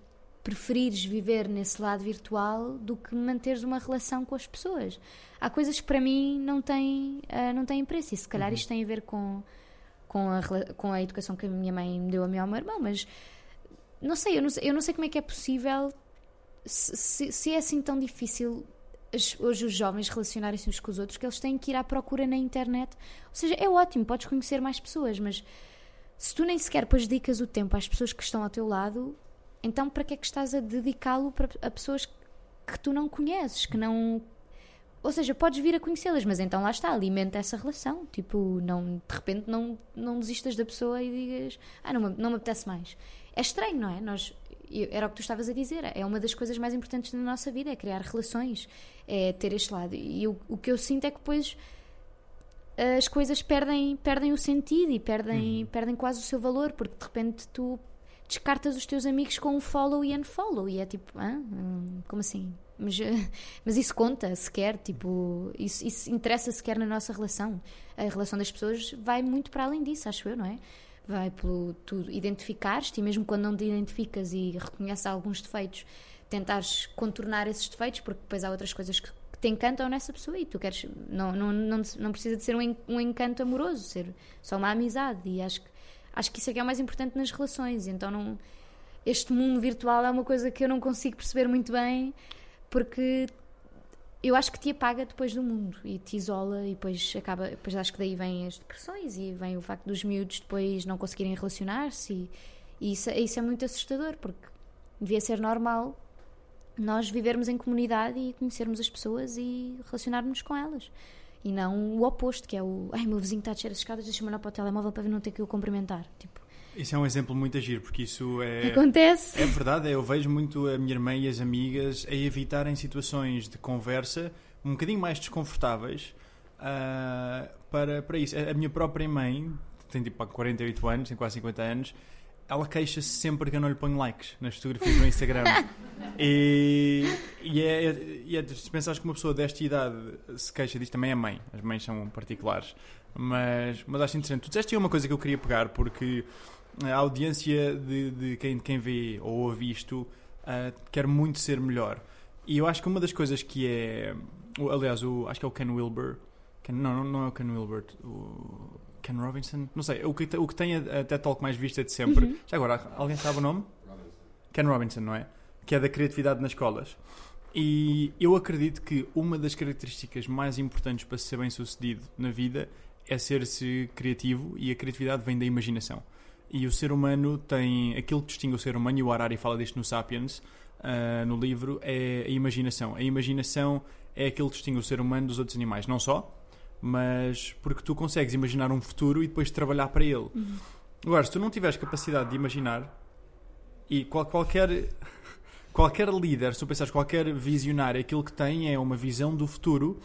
preferires viver nesse lado virtual do que manteres uma relação com as pessoas. Há coisas que para mim não têm, ah, não têm preço e se calhar isto tem a ver com, com, a, com a educação que a minha mãe me deu a mim ao meu irmão, mas não sei, eu não sei, eu não sei como é que é possível se, se- se é assim tão difícil hoje os jovens relacionarem-se uns com os outros que eles têm que ir à procura na internet. Ou seja, é ótimo, podes conhecer mais pessoas, mas se tu nem sequer depois dedicas o tempo às pessoas que estão ao teu lado, então para que é que estás a dedicá-lo a pessoas que tu não conheces, que não. Ou seja, podes vir a conhecê-las, mas então lá está, alimenta essa relação. Tipo, não, de repente não, não desistas da pessoa e digas, ah, não não me apetece mais. É estranho, não é? Nós, era o que tu estavas a dizer, é uma das coisas mais importantes na nossa vida, é criar relações, é ter este lado. E o, o que eu sinto é que depois as coisas perdem, perdem o sentido e perdem, perdem quase o seu valor, porque de repente tu descartas os teus amigos com um follow e unfollow e é tipo, ah, como assim? Mas, eh, mas isso conta sequer, tipo, isso, isso interessa sequer na nossa relação. A relação das pessoas vai muito para além disso, acho eu, não é? Vai pelo tu identificares-te e mesmo quando não te identificas e reconheces alguns defeitos, tentares contornar esses defeitos, porque depois há outras coisas que, te encantam nessa pessoa e tu queres. Não, não, não, não precisa de ser um, um encanto amoroso, ser só uma amizade. E acho que, acho que isso é que é o mais importante nas relações. Então, não, este mundo virtual é uma coisa que eu não consigo perceber muito bem, porque eu acho que te apaga depois do mundo e te isola e depois acaba, depois acho que daí vêm as depressões e vem o facto dos miúdos depois não conseguirem relacionar-se e, e isso, isso é muito assustador porque devia ser normal nós vivermos em comunidade e conhecermos as pessoas e relacionarmos com elas e não o oposto que é o ai meu vizinho está a descer as escadas deixa-me olhar para o telemóvel para não ter que o cumprimentar tipo, Isso é um exemplo muito agir, porque isso é. acontece É verdade, eu vejo muito a minha irmã e as amigas a evitarem situações de conversa um bocadinho mais desconfortáveis ah, para, para isso. A minha própria mãe, tem tipo há 48 anos, tem quase 50 anos, ela queixa-se sempre que eu não lhe ponho likes nas fotografias no Instagram. e, e, é, e é, se pensares que uma pessoa desta idade se queixa disto, também é mãe, as mães são particulares. Mas, mas acho interessante. Tu disseste uma coisa que eu queria pegar, porque a audiência de, de quem, quem vê ou ouve isto uh, quero muito ser melhor. E eu acho que uma das coisas que é. Aliás, o, acho que é o Ken Wilber. Ken, não, não é o Ken Wilber. O Ken Robinson? Não sei. O que, o que tem a, a TED Talk mais vista de sempre. Uhum. Já agora, alguém sabe o nome? Robinson. Ken Robinson, não é? Que é da criatividade nas escolas. E eu acredito que uma das características mais importantes para ser bem sucedido na vida é ser-se criativo e a criatividade vem da imaginação. E o ser humano tem. Aquilo que distingue o ser humano, e o Harari fala disto no Sapiens, uh, no livro, é a imaginação. A imaginação é aquilo que distingue o ser humano dos outros animais. Não só, mas porque tu consegues imaginar um futuro e depois trabalhar para ele. Uhum. Agora, se tu não tiveres capacidade de imaginar, e qual, qualquer qualquer líder, se tu pensares qualquer visionário, aquilo que tem é uma visão do futuro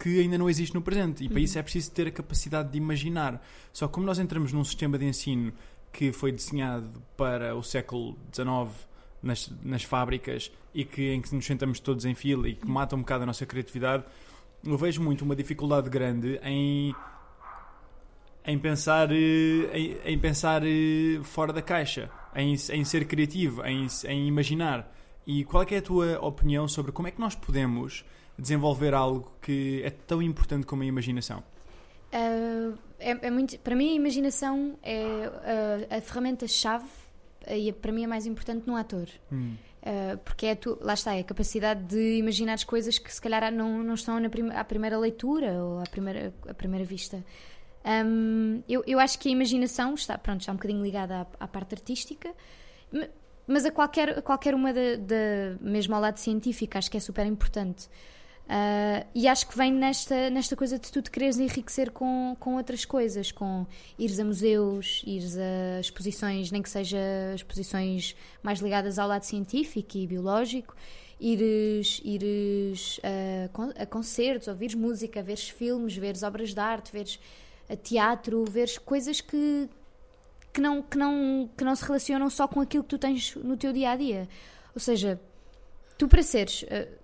que ainda não existe no presente. E para isso é preciso ter a capacidade de imaginar. Só que como nós entramos num sistema de ensino que foi desenhado para o século XIX nas, nas fábricas e que, em que nos sentamos todos em fila e que mata um bocado a nossa criatividade, eu vejo muito uma dificuldade grande em em pensar, eh, em, em pensar eh, fora da caixa, em, em ser criativo, em, em imaginar. E qual é, é a tua opinião sobre como é que nós podemos desenvolver algo que é tão importante como a imaginação? Uh, é, é, muito, para mim, a imaginação é uh, a ferramenta-chave e para mim é mais importante no ator. Hum. Uh, porque é tu, lá está, é a capacidade de imaginar as coisas que se calhar não, não estão na prim à primeira leitura ou à primeira, à primeira vista. Um, eu, eu acho que a imaginação está, pronto, está um bocadinho ligada à, à parte artística, mas a qualquer, a qualquer uma, da, mesmo ao lado científico, acho que é super importante. Uh, e acho que vem nesta, nesta coisa de tu te quereres enriquecer com, com outras coisas, com ires a museus, ires a exposições, nem que seja exposições mais ligadas ao lado científico e biológico, ires, ires a, a concertos, ouvires música, veres filmes, veres obras de arte, veres a teatro, veres coisas que, que, não, que, não, que não se relacionam só com aquilo que tu tens no teu dia a dia. Ou seja, tu para seres. Uh,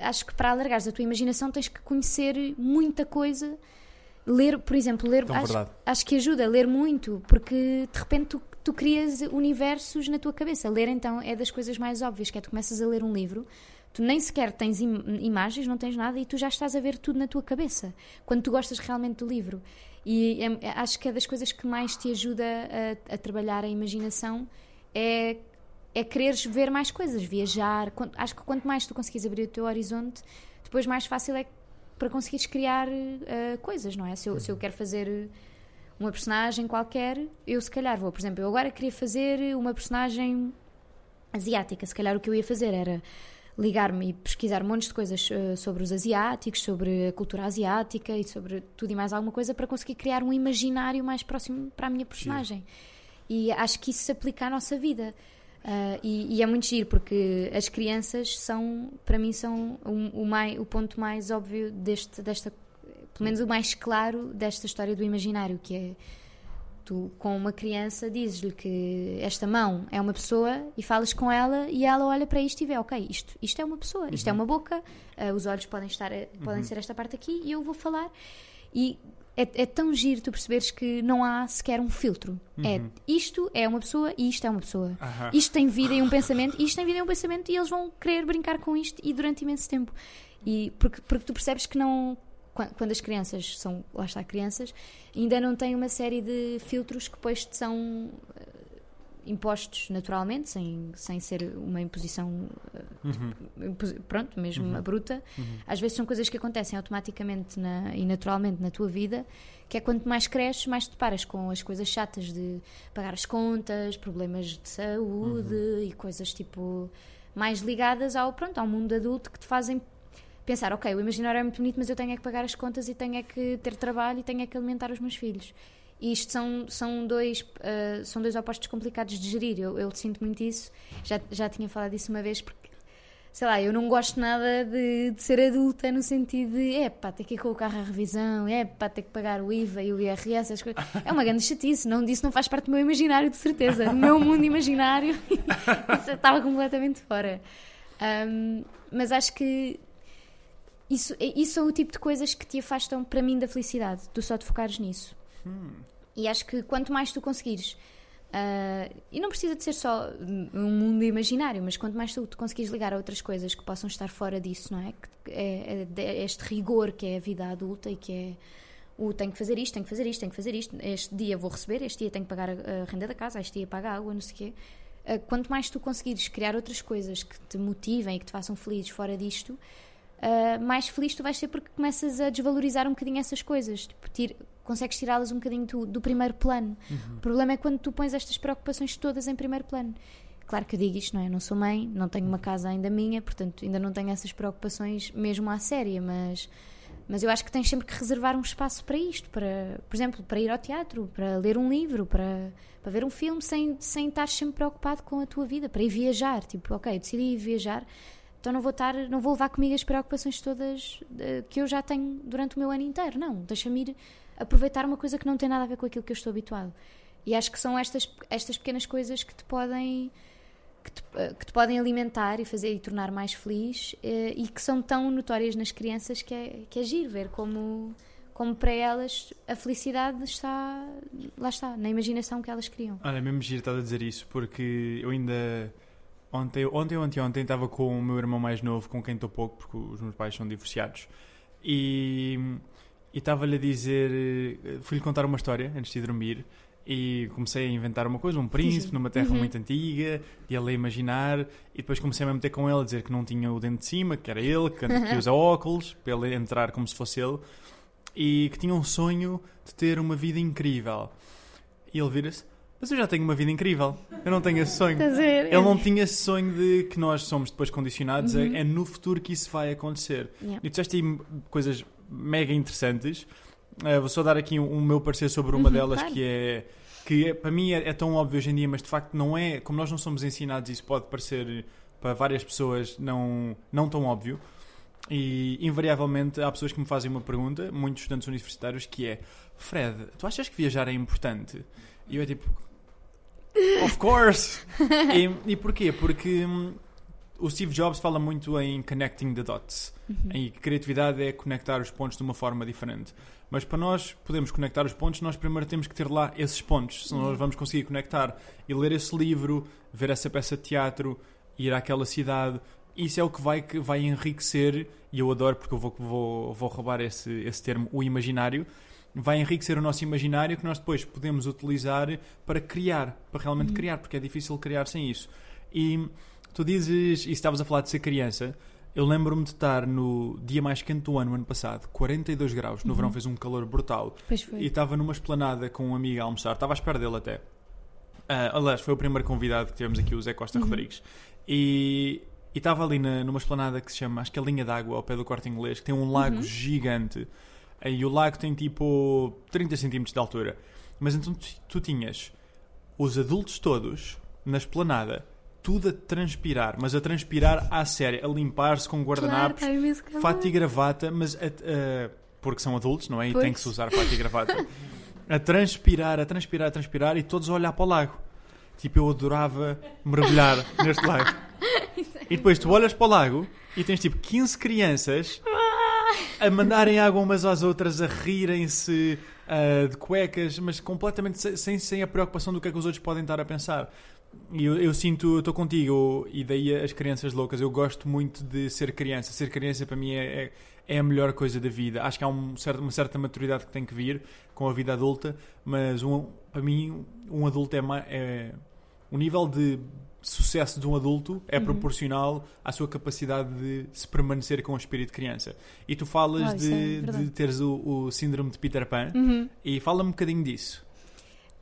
acho que para alargares a tua imaginação tens que conhecer muita coisa. Ler, por exemplo, ler. Acho, acho, que ajuda ler muito, porque de repente tu, tu crias universos na tua cabeça. Ler, então, é das coisas mais óbvias, que é tu começas a ler um livro Tu nem sequer tens im imagens, não tens nada e tu já estás a ver tudo na tua cabeça. Quando tu gostas realmente do livro. E é, é, acho que é das coisas que mais te ajuda a, a trabalhar a imaginação é, é quereres ver mais coisas, viajar. Acho que quanto mais tu conseguires abrir o teu horizonte, depois mais fácil é para conseguires criar uh, coisas, não é? Se eu, se eu quero fazer uma personagem qualquer, eu se calhar vou, por exemplo, eu agora queria fazer uma personagem asiática, se calhar o que eu ia fazer era ligar-me e pesquisar montes de coisas uh, sobre os asiáticos, sobre a cultura asiática e sobre tudo e mais alguma coisa para conseguir criar um imaginário mais próximo para a minha personagem. Sim. E acho que isso se aplica à nossa vida. Uh, e, e, é muito giro porque as crianças são, para mim, são o, o, mais, o ponto mais óbvio deste, desta, pelo menos o mais claro desta história do imaginário, que é Tu, com uma criança, dizes-lhe que esta mão é uma pessoa e falas com ela e ela olha para isto e vê, ok, isto, isto é uma pessoa, isto é uhum. é uma boca, uh, os olhos podem, estar, podem uhum. ser esta parte aqui e eu vou falar. E é, é, tão giro tu perceberes que não há sequer um filtro. É, uhum. É isto é uma pessoa e isto é uma pessoa. Uhum. Isto tem vida e um pensamento, e isto tem vida e um pensamento, e eles vão querer brincar com isto e durante imenso tempo. E porque, porque tu percebes que não quando as crianças são, lá está, crianças, ainda não têm uma série de filtros que depois são eh, impostos naturalmente, sem, sem ser uma imposição eh, uhum. pronto, mesmo uhum. bruta. Uhum. Às vezes são coisas que acontecem automaticamente na, e naturalmente na tua vida, que é quanto mais cresces, mais te paras com as coisas chatas de pagar as contas, problemas de saúde uhum. e coisas tipo mais ligadas ao pronto ao mundo adulto que te fazem pensar, ok, o imaginário é muito bonito, mas eu tenho é que pagar as contas e tenho é que ter trabalho e tenho é que alimentar os meus filhos. E isto são, são, dois, uh, são dois opostos complicados de gerir. Eu, eu sinto muito isso. Já, já tinha falado disso uma vez, porque, sei lá, eu não gosto nada de, de ser adulta no sentido de, é pá, ter que ir com o carro à revisão, é pá, ter que pagar o IVA e o IRS, as coisas. É uma grande chatice. Não, disso não faz parte do meu imaginário, de certeza. No meu mundo imaginário, isso estava completamente fora. Um, mas acho que isso, isso são o tipo de coisas que te afastam para mim da felicidade, tu só te focares nisso. Hum. E acho que quanto mais tu conseguires Uh, e não precisa de ser só um mundo imaginário, mas quanto mais tu, tu conseguires ligar a outras coisas que possam estar fora disso, não é? Que é, é, é este rigor que é a vida adulta e que é o tenho que fazer isto, tenho que fazer isto, tenho que fazer isto, este dia vou receber, este dia tenho que pagar a, renda da casa, este dia pago a água, não sei o quê. Uh, quanto mais tu conseguires criar outras coisas que te motivem e que te façam felizes fora disto, uh, mais feliz tu vais ser porque começas a desvalorizar um bocadinho essas coisas. Tipo, tira, consegues tirá-las um bocadinho do, do primeiro plano. Uhum. O problema é quando tu pões estas preocupações todas em primeiro plano. Claro que eu digo isto, não é? Eu não sou mãe, não tenho uma casa ainda minha, portanto ainda não tenho essas preocupações mesmo à séria, mas, mas eu acho que tens sempre que reservar um espaço para isto, para, por exemplo, para ir ao teatro, para ler um livro, para, para ver um filme sem, sem estar sempre preocupado com a tua vida, para ir viajar. Tipo, ok, decidi ir viajar, então não vou estar, não vou levar comigo as preocupações todas uh, que eu já tenho durante o meu ano inteiro. Não, deixa-me ir aproveitar uma coisa que não tem nada a ver com aquilo que eu estou habituado. E acho que são estas, estas pequenas coisas que te podem que te, uh, que te podem alimentar e fazer e tornar mais feliz uh, e que são tão notórias nas crianças que é, que é giro ver como como para elas a felicidade está lá está, na imaginação que elas criam. Olha, é mesmo giro estar a dizer isso, porque eu ainda Ontem, ontem ou anteontem estava com o meu irmão mais novo, com quem estou pouco, porque os meus pais são divorciados. E estava-lhe a dizer. Fui-lhe contar uma história antes de dormir. E comecei a inventar uma coisa, um príncipe numa terra uhum. muito antiga, e ele a imaginar. E depois comecei a meter com ele, a dizer que não tinha o dente de cima, que era ele, que, que usa óculos, para ele entrar como se fosse ele. E que tinha um sonho de ter uma vida incrível. E ele vira-se: mas eu já tenho uma vida incrível. Eu não tenho esse sonho. Ele não tinha esse sonho de que nós somos depois condicionados. Uhum. É, é, no futuro que isso vai acontecer. Yeah. E tu disseste coisas mega interessantes. Uh, vou só dar aqui o um, um meu parecer sobre uma uhum, delas claro. que é que é, para mim é, é, tão óbvio hoje em dia, mas de facto não é. Como nós não somos ensinados, isso pode parecer para várias pessoas não, não tão óbvio. E invariavelmente há pessoas que me fazem uma pergunta, muitos estudantes universitários, que é: Fred, tu achas que viajar é importante? E eu é tipo, Of course! e, e porquê? Porque hum, o Steve Jobs fala muito em connecting the dots. Uhum. E criatividade é conectar os pontos de uma forma diferente. Mas para nós podermos conectar os pontos, nós primeiro temos que ter lá esses pontos, senão uhum. nós vamos conseguir conectar. E ler esse livro, ver essa peça de teatro, ir àquela cidade, isso é o que vai, que vai enriquecer, e eu adoro porque eu vou, vou, vou roubar esse, esse termo, o imaginário, vai enriquecer o nosso imaginário que nós depois podemos utilizar para criar, para realmente uhum. criar, porque é difícil criar sem isso. E tu dizes, e estavas a falar de ser criança, eu lembro-me de estar no dia mais quente do ano, ano passado, 42 graus, no uhum. verão fez um calor brutal. E estava numa esplanada com um amigo a almoçar, estava à espera dele até. Uh, aliás, foi o primeiro convidado que tivemos aqui, o Zé Costa uhum. Rodrigues. E estava ali na, numa esplanada que se chama, acho que é Linha d'Água, ao pé do corte inglês, que tem um lago uhum. gigante. E o lago tem tipo 30 cm de altura. Mas então tu, tu tinhas os adultos todos na esplanada, tudo a transpirar, mas a transpirar à séria, a limpar-se com guardanapos, claro, fato e gravata, mas a, a, porque são adultos, não é? E pois. tem que se usar fato e gravata. a transpirar, a transpirar, a transpirar e todos a olhar para o lago. Tipo, eu adorava mergulhar neste lago. E depois tu olhas para o lago e tens tipo 15 crianças a mandarem água umas às outras, a rirem-se uh, de cuecas, mas completamente sem, sem a preocupação do que é que os outros podem estar a pensar. E eu, eu sinto, estou contigo, e daí as crianças loucas. Eu gosto muito de ser criança. Ser criança para mim é, é, é a melhor coisa da vida. Acho que há um certo, uma certa maturidade que tem que vir com a vida adulta, mas um, para mim, um adulto é, é o nível de sucesso de um adulto é uhum. proporcional à sua capacidade de se permanecer com o espírito de criança. E tu falas oh, de, é de teres o, o, síndrome de Peter Pan uhum. e fala-me um bocadinho disso.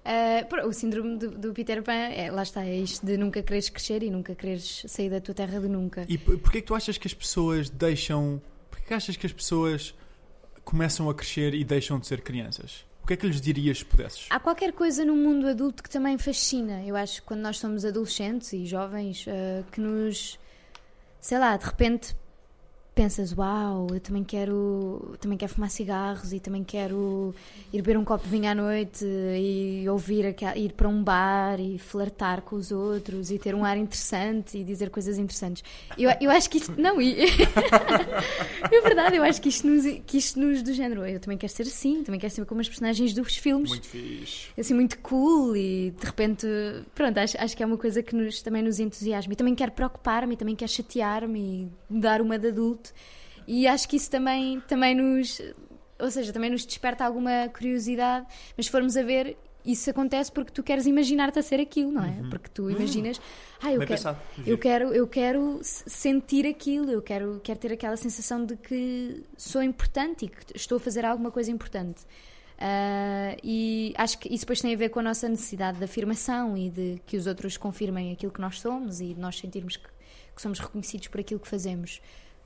Uh, o síndrome do, do, Peter Pan, é, lá está, é isto de nunca quereres crescer e nunca quereres sair da tua terra de nunca. E porquê é que tu achas que as pessoas deixam... Porquê que achas que as pessoas começam a crescer e deixam de ser crianças? que é que lhes dirias se pudesses? Há qualquer coisa no mundo adulto que também fascina. Eu acho que quando nós somos adolescentes e jovens, uh, que nos. sei lá, de repente pensas, uau, eu também quero, também quero fumar cigarros e também quero ir beber um copo de vinho à noite e ouvir ir para um bar e flertar com os outros e ter um ar interessante e dizer coisas interessantes. Eu, eu acho que isto, não, e, é verdade, eu acho que isto nos, que isto nos do género, eu também quero ser assim, também quero ser como as personagens dos filmes Muito fixe. assim muito cool e de repente pronto acho, acho que é uma coisa que nos, também nos entusiasma e também quero preocupar-me e também quero chatear-me e dar uma de adulto e acho que isso também também nos ou seja também nos desperta alguma curiosidade mas se formos a ver isso acontece porque tu queres imaginar-te a ser aquilo não é porque tu imaginas ah eu Bem quero pensado. eu quero, eu quero sentir aquilo, eu quero, quero ter aquela sensação de que sou importante e que estou a fazer alguma coisa importante. Ah, e acho que isso depois tem a ver com a nossa necessidade de afirmação e de que os outros confirmem aquilo que nós somos e de nós sentirmos que, que somos reconhecidos por aquilo que fazemos.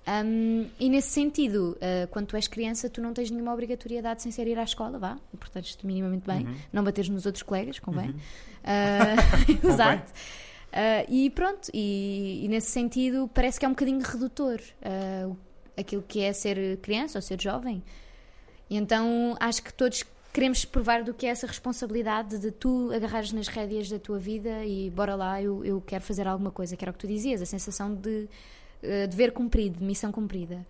Ahm, e nesse sentido, ah, quando tu és criança, tu não tens nenhuma obrigatoriedade sem ser ir à escola, vá, e portanto, minimamente bem, não bateres nos outros colegas, convém. Ah, exato. Ah, e pronto, e, e nesse sentido parece que é um bocadinho redutor aquilo que é ser criança ou ser jovem. E então acho que todos queremos provar do que é essa responsabilidade de tu agarrares nas rédeas da tua vida e bora lá, eu, eu quero fazer alguma coisa, que era o que tu dizias, a sensação de eh, dever cumprido, missão cumprida.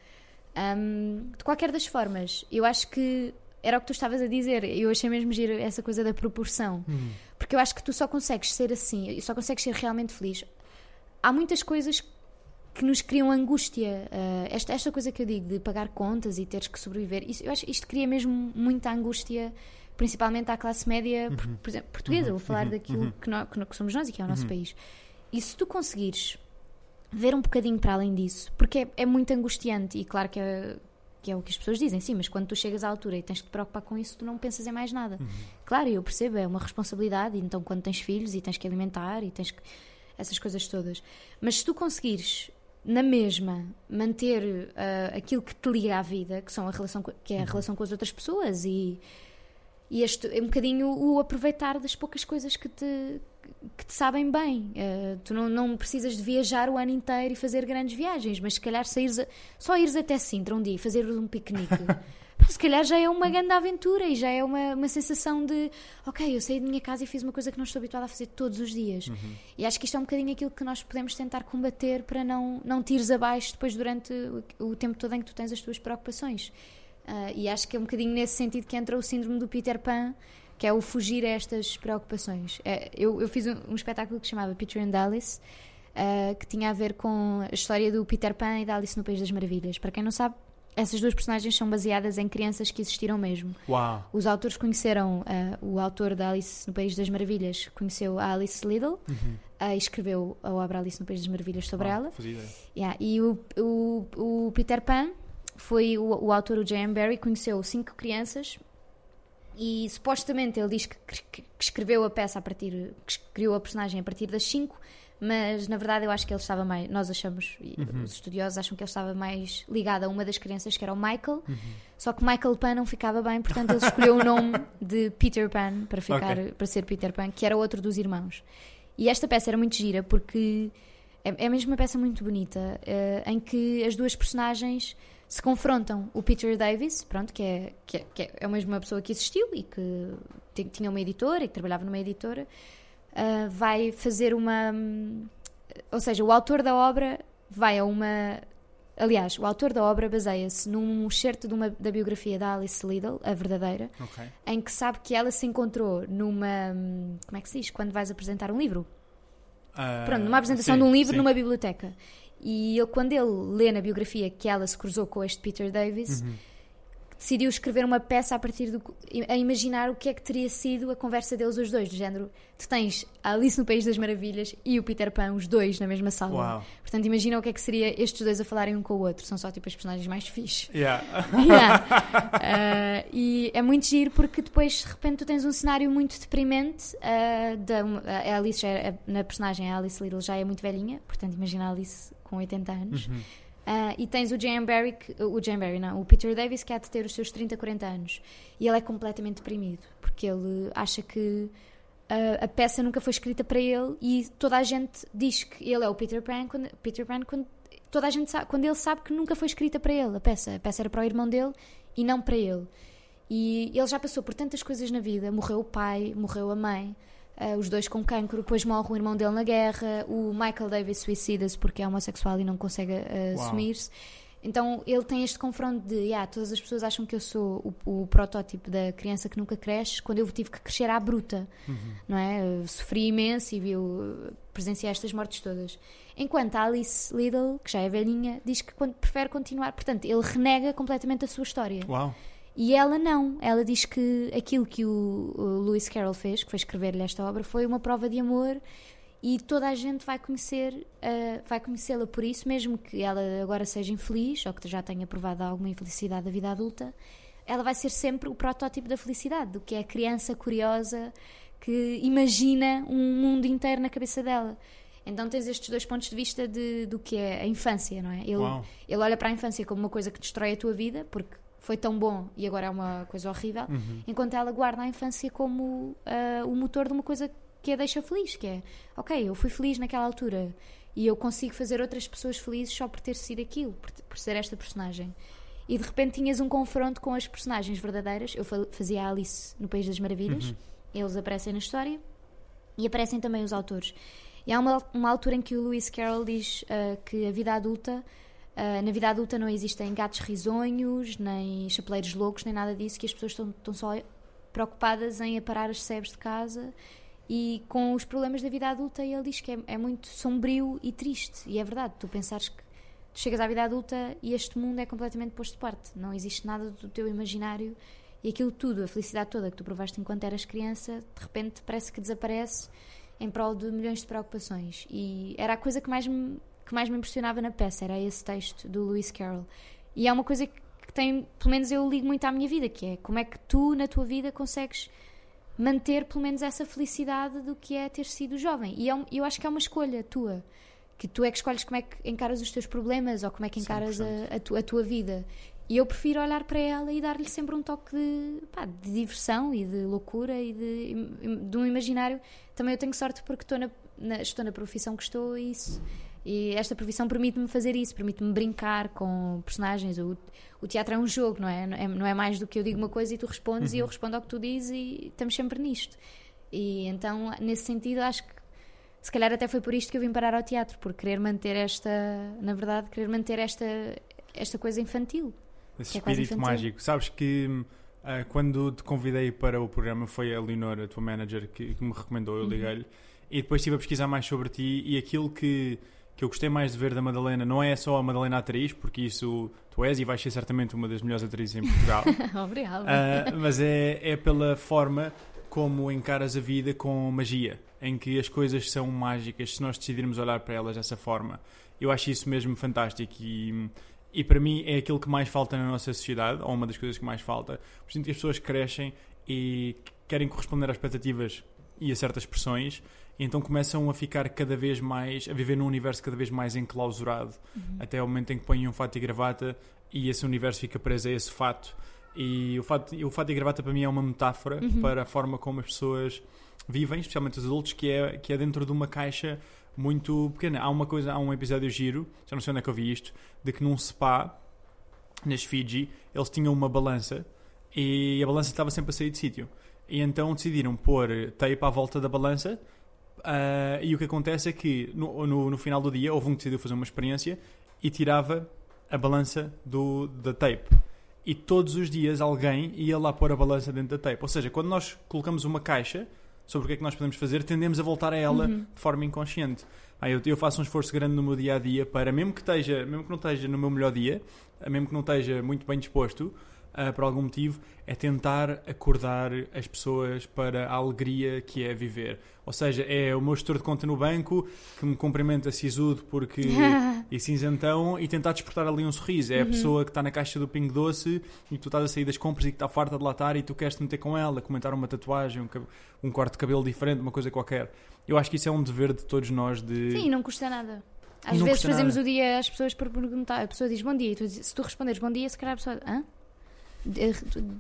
Ahm, de qualquer das formas, eu acho que era o que tu estavas a dizer, eu achei mesmo giro essa coisa da proporção, porque eu acho que tu só consegues ser assim, só consegues ser realmente feliz. Há muitas coisas que nos criam angústia. Ah, esta, esta coisa que eu digo de pagar contas e teres que sobreviver, isso, eu acho isto cria mesmo muita angústia, principalmente à classe média, por, por exemplo, portuguesa. Vou falar daquilo que, nó- que nó- que somos nós e que é o nosso país. E se tu conseguires ver um bocadinho para além disso, porque é, é muito angustiante e claro que é, que é o que as pessoas dizem, sim, mas quando tu chegas à altura e tens que te preocupar com isso, tu não pensas em mais nada. Claro, eu percebo, é uma responsabilidade, então quando tens filhos e tens que alimentar e tens que. essas coisas todas. Mas se tu conseguires, na mesma, manter ah, aquilo que te liga à vida, que, são a relação, que é a relação com as outras pessoas e. E este é um bocadinho o aproveitar das poucas coisas que te, que te sabem bem. Eh, tu não, não precisas de viajar o ano inteiro e fazer grandes viagens, mas se calhar saíres a- só ires até Sintra um dia e fazer um piquenique. Se calhar já é uma grande aventura e já é uma, uma sensação de ok, eu saí de minha casa e fiz uma coisa que não estou habituada a fazer todos os dias. E acho que isto é um bocadinho aquilo que nós podemos tentar combater para não, não te ires abaixo depois durante o, o tempo todo em que tu tens as tuas preocupações. Ah, e acho que é um bocadinho nesse sentido que entra o síndrome do Peter Pan, que é o fugir a estas preocupações. É, eu, eu fiz um, um espetáculo que chamava Peter and Alice, ah, que tinha a ver com a história do Peter Pan e da Alice no País das Maravilhas. Para quem não sabe, essas duas personagens são baseadas em crianças que existiram mesmo. Uau. Os autores conheceram, ah, o autor da Alice no País das Maravilhas conheceu a Alice Liddell ah, e escreveu a obra Alice no País das Maravilhas sobre Uau, ela. Yeah, e o, o, o Peter Pan foi o, o autor, o J.M. Barrie, conheceu cinco crianças e supostamente ele diz que, que- escreveu a peça a partir, que criou a personagem a partir das cinco, mas na verdade eu acho que ele estava mais, nós achamos, e os estudiosos acham que ele estava mais ligado a uma das crianças que era o Michael, só que Michael Pan não ficava bem, portanto ele escolheu o nome de Peter Pan para, ficar, Ok. para ser Peter Pan, que era outro dos irmãos. E esta peça era muito gira porque é, é mesmo uma peça muito bonita eh, em que as duas personagens se confrontam. O Peter Davis, pronto, que é, que é, que é a mesma pessoa que existiu e que ti- tinha uma editora e que trabalhava numa editora, ah, vai fazer uma. Ou seja, o autor da obra vai a uma. Aliás, o autor da obra baseia-se num excerto de uma, da biografia da Alice Liddell, a verdadeira, Ok. em que sabe que ela se encontrou numa. Como é que se diz? Quando vais apresentar um livro? Ah, Pronto, numa apresentação sim, de um livro sim. numa biblioteca. E ele, quando ele lê na biografia que ela se cruzou com este Peter Davis, Uhum. Decidiu escrever uma peça a partir do. a imaginar o que é que teria sido a conversa deles, os dois, do género. Tu tens a Alice no País das Maravilhas e o Peter Pan, os dois na mesma sala. Uau. Portanto, imagina o que é que seria estes dois a falarem um com o outro. São só tipo as personagens mais fixes. Yeah. Yeah. Ah, e é muito giro porque depois de repente tu tens um cenário muito deprimente. ah, da, a Alice já é- na personagem, a Alice Little já é muito velhinha, portanto imagina a Alice com 80 anos. Uhum. Ah, e tens o. Barrie, que- o J.M. Barrie não, o Peter Davis que há de ter os seus 30, 40 anos. E ele é completamente deprimido porque ele acha que ah, a peça nunca foi escrita para ele e toda a gente diz que ele é o Peter Pan quando, Peter Pan quando toda a gente sabe, quando ele sabe que nunca foi escrita para ele a peça. A peça era para o irmão dele e não para ele. E ele já passou por tantas coisas na vida: morreu o pai, morreu a mãe, uh, os dois com cancro, depois morre o irmão dele na guerra, o Michael Davis suicida-se porque é homossexual e não consegue uh, assumir-se. Então ele tem este confronto de yeah, todas as pessoas acham que eu sou o, o, protótipo da criança que nunca cresce, quando eu tive que crescer à bruta, uhum. não é? Eu sofri imenso e viu, presenciei estas mortes todas. Enquanto a Alice Liddell, que já é velhinha, diz que prefere continuar. Portanto, ele renega completamente a sua história. Uau. E ela não. Ela diz que aquilo que o, o Lewis Carroll fez, que foi escrever-lhe esta obra, foi uma prova de amor e toda a gente vai conhecer uh, vai conhecê-la por isso mesmo que ela agora seja infeliz ou que já tenha provado alguma infelicidade da vida adulta ela vai ser sempre o protótipo da felicidade do que é a criança curiosa que imagina um mundo inteiro na cabeça dela. Então tens estes dois pontos de vista de, do que é a infância não é? Ele, ele olha para a infância como uma coisa que destrói a tua vida porque foi tão bom e agora é uma coisa horrível, uhum. enquanto ela guarda a infância como uh, o motor de uma coisa que a deixa feliz, que é, ok, eu fui feliz naquela altura e eu consigo fazer outras pessoas felizes só por ter sido aquilo, por, por ser esta personagem. E de repente tinhas um confronto com as personagens verdadeiras. Eu fazia a Alice no País das Maravilhas, uhum. eles aparecem na história e aparecem também os autores. E há uma, uma altura em que o Lewis Carroll diz uh, que a vida adulta Uh, na vida adulta não existem gatos risonhos, nem chapeleiros loucos, nem nada disso, que as pessoas estão, estão só preocupadas em aparar as sebes de casa e com os problemas da vida adulta ele diz que é, é, muito sombrio e triste. E é verdade, tu pensares que tu chegas à vida adulta e este mundo é completamente posto de parte, não existe nada do teu imaginário e aquilo tudo, a felicidade toda que tu provaste enquanto eras criança, de repente parece que desaparece em prol de milhões de preocupações. E era a coisa que mais me que mais me impressionava na peça, era esse texto do Lewis Carroll. E é uma coisa que, tem, pelo menos eu ligo muito à minha vida, que é como é que tu, na tua vida, consegues manter pelo menos essa felicidade do que é ter sido jovem. E é eu acho que é uma escolha tua. Que tu é que escolhes como é que encaras os teus problemas ou como é que encaras a, a, tu, a, tua vida. E eu prefiro olhar para ela e dar-lhe sempre um toque de, pá, de diversão e de loucura e de, de um imaginário. Também eu tenho sorte porque estou na, na, estou na profissão que estou e isso e esta profissão permite-me fazer isso, permite-me brincar com personagens. O, o, teatro é um jogo, não é? não é? mais do que eu digo uma coisa e tu respondes uhum. e eu uhum. respondo ao que tu dizes e estamos sempre nisto. E então, nesse sentido, acho que se calhar até foi por isto que eu vim parar ao teatro, por querer manter esta, na verdade, querer manter esta, esta coisa infantil. Esse é espírito mágico. Sabes que uh, quando te convidei para o programa foi a Leonor, a tua manager, que, que me recomendou, eu uhum. liguei-lhe. E depois estive a pesquisar mais sobre ti e aquilo que que eu gostei mais de ver da Madalena não é só a Madalena atriz, porque isso tu és e vais ser certamente uma das melhores atrizes em Portugal. Obrigada. Uh, mas é, é pela forma como encaras a vida com magia, em que as coisas são mágicas se nós decidirmos olhar para elas dessa forma. Eu acho isso mesmo fantástico e, e para mim é aquilo que mais falta na nossa sociedade, ou uma das coisas que mais falta. Por sinto que as pessoas crescem e querem corresponder às expectativas e a certas pressões então começam a ficar cada vez mais, a viver num universo cada vez mais enclausurado, uhum. até o momento em que põem um fato e gravata e esse universo fica preso a esse fato. E o fato, o fato e gravata para mim é uma metáfora uhum. para a forma como as pessoas vivem, especialmente os adultos, que é, que é dentro de uma caixa muito pequena. Há uma coisa, há um episódio giro, já não sei onde é que eu vi isto, de que num spa, nas Fiji, eles tinham uma balança e a balança estava sempre a sair de sítio. E então decidiram pôr tape à volta da balança Uh, e o que acontece é que no, no, no, final do dia houve um que decidiu fazer uma experiência e tirava a balança do, da tape. E todos os dias alguém ia lá pôr a balança dentro da tape. Ou seja, quando nós colocamos uma caixa sobre o que é que nós podemos fazer, tendemos a voltar a ela uhum. de forma inconsciente. Ah, eu, eu, faço um esforço grande no meu dia a dia para, mesmo que, esteja, mesmo que não esteja no meu melhor dia, mesmo que não esteja muito bem disposto, uh, por algum motivo, é tentar acordar as pessoas para a alegria que é viver. Ou seja, é o meu gestor de conta no banco que me cumprimenta sisudo porque e cinzentão e tentar despertar ali um sorriso. É uhum. a pessoa que está na caixa do Pingo Doce e tu estás a sair das compras e que está farta de latar e tu queres te meter com ela, comentar uma tatuagem, um, um corte de cabelo diferente, uma coisa qualquer. Eu acho que isso é um dever de todos nós de. Sim, não custa nada. Às vezes fazemos nada. o dia às pessoas por perguntar. A pessoa diz bom dia e tu, se tu responderes bom dia, se calhar a pessoa. Hã?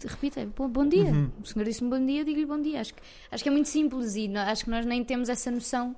Repita, bom dia. Uhum. O senhor disse-me bom dia, digo-lhe bom dia. Acho que, acho que é muito simples e acho que nós nem temos essa noção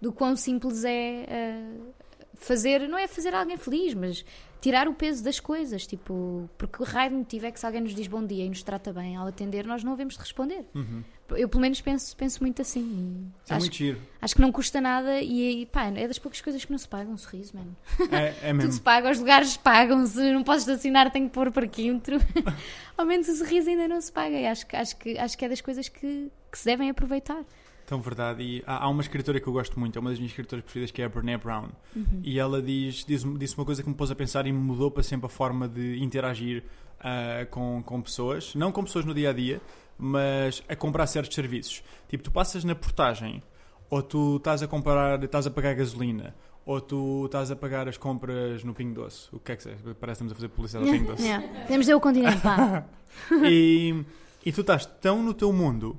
do quão simples é uh, fazer, não é fazer alguém feliz, mas tirar o peso das coisas, tipo, porque o raio de motivo é que se alguém nos diz bom dia e nos trata bem ao atender, nós não devemos de responder. Uhum. Eu pelo menos penso, penso muito assim. Isso é acho, muito giro. acho que não custa nada e, pá, é das poucas coisas que não se pagam, um sorriso, mano. É, é Tudo mesmo. se paga, os lugares pagam-se, não posso estacionar, tenho que pôr parquímetro. Ao menos o sorriso ainda não se paga e acho, que- acho, que, acho que é das coisas que, que se devem aproveitar. Tão verdade. E há, há uma escritora que eu gosto muito, é uma das minhas escritoras preferidas, que é a Brené Brown. Uhum. E ela diz, diz, disse uma coisa que me pôs a pensar e me mudou para sempre a forma de interagir ah, com, com pessoas. Não com pessoas no dia a dia, mas a comprar certos serviços. Tipo, tu passas na portagem, ou tu estás a comprar, estás a pagar gasolina, ou tu estás a pagar as compras no Pingo Doce. O que é que seja? Parece que estamos a fazer publicidade ao Pingo Doce. Yeah. Podemos dizer o continente, pá. e, e tu estás tão no teu mundo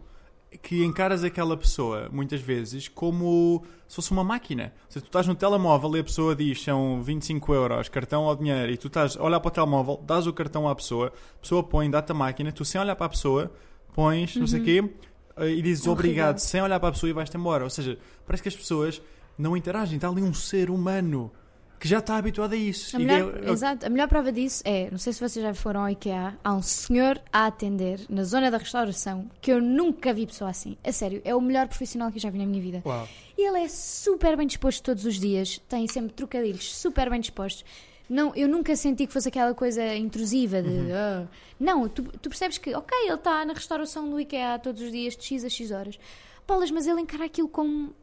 que encaras aquela pessoa, muitas vezes, como se fosse uma máquina. Ou seja, tu estás no telemóvel e a pessoa diz são 25 euros, cartão ou dinheiro, e tu estás a olhar para o telemóvel, dás o cartão à pessoa, a pessoa põe, dá-te a máquina, tu sem olhar para a pessoa, pões, não sei o quê, eh, e dizes Uhum. Obrigado sem olhar para a pessoa e vais-te embora. Ou seja, parece que as pessoas não interagem, está ali um ser humano que já está habituado a isso. A melhor, é- é- exato, a melhor prova disso é, não sei se vocês já foram ao IKEA, há um senhor a atender na zona da restauração que eu nunca vi pessoa assim. A sério, é o melhor profissional que eu já vi na minha vida. Uau. E ele é super bem disposto todos os dias, tem sempre trocadilhos super bem dispostos. Não, eu nunca senti que fosse aquela coisa intrusiva de. "Ah". Não, tu, tu percebes que, ok, ele está na restauração do IKEA todos os dias, de X a X horas. Bolas, mas ele encara aquilo como.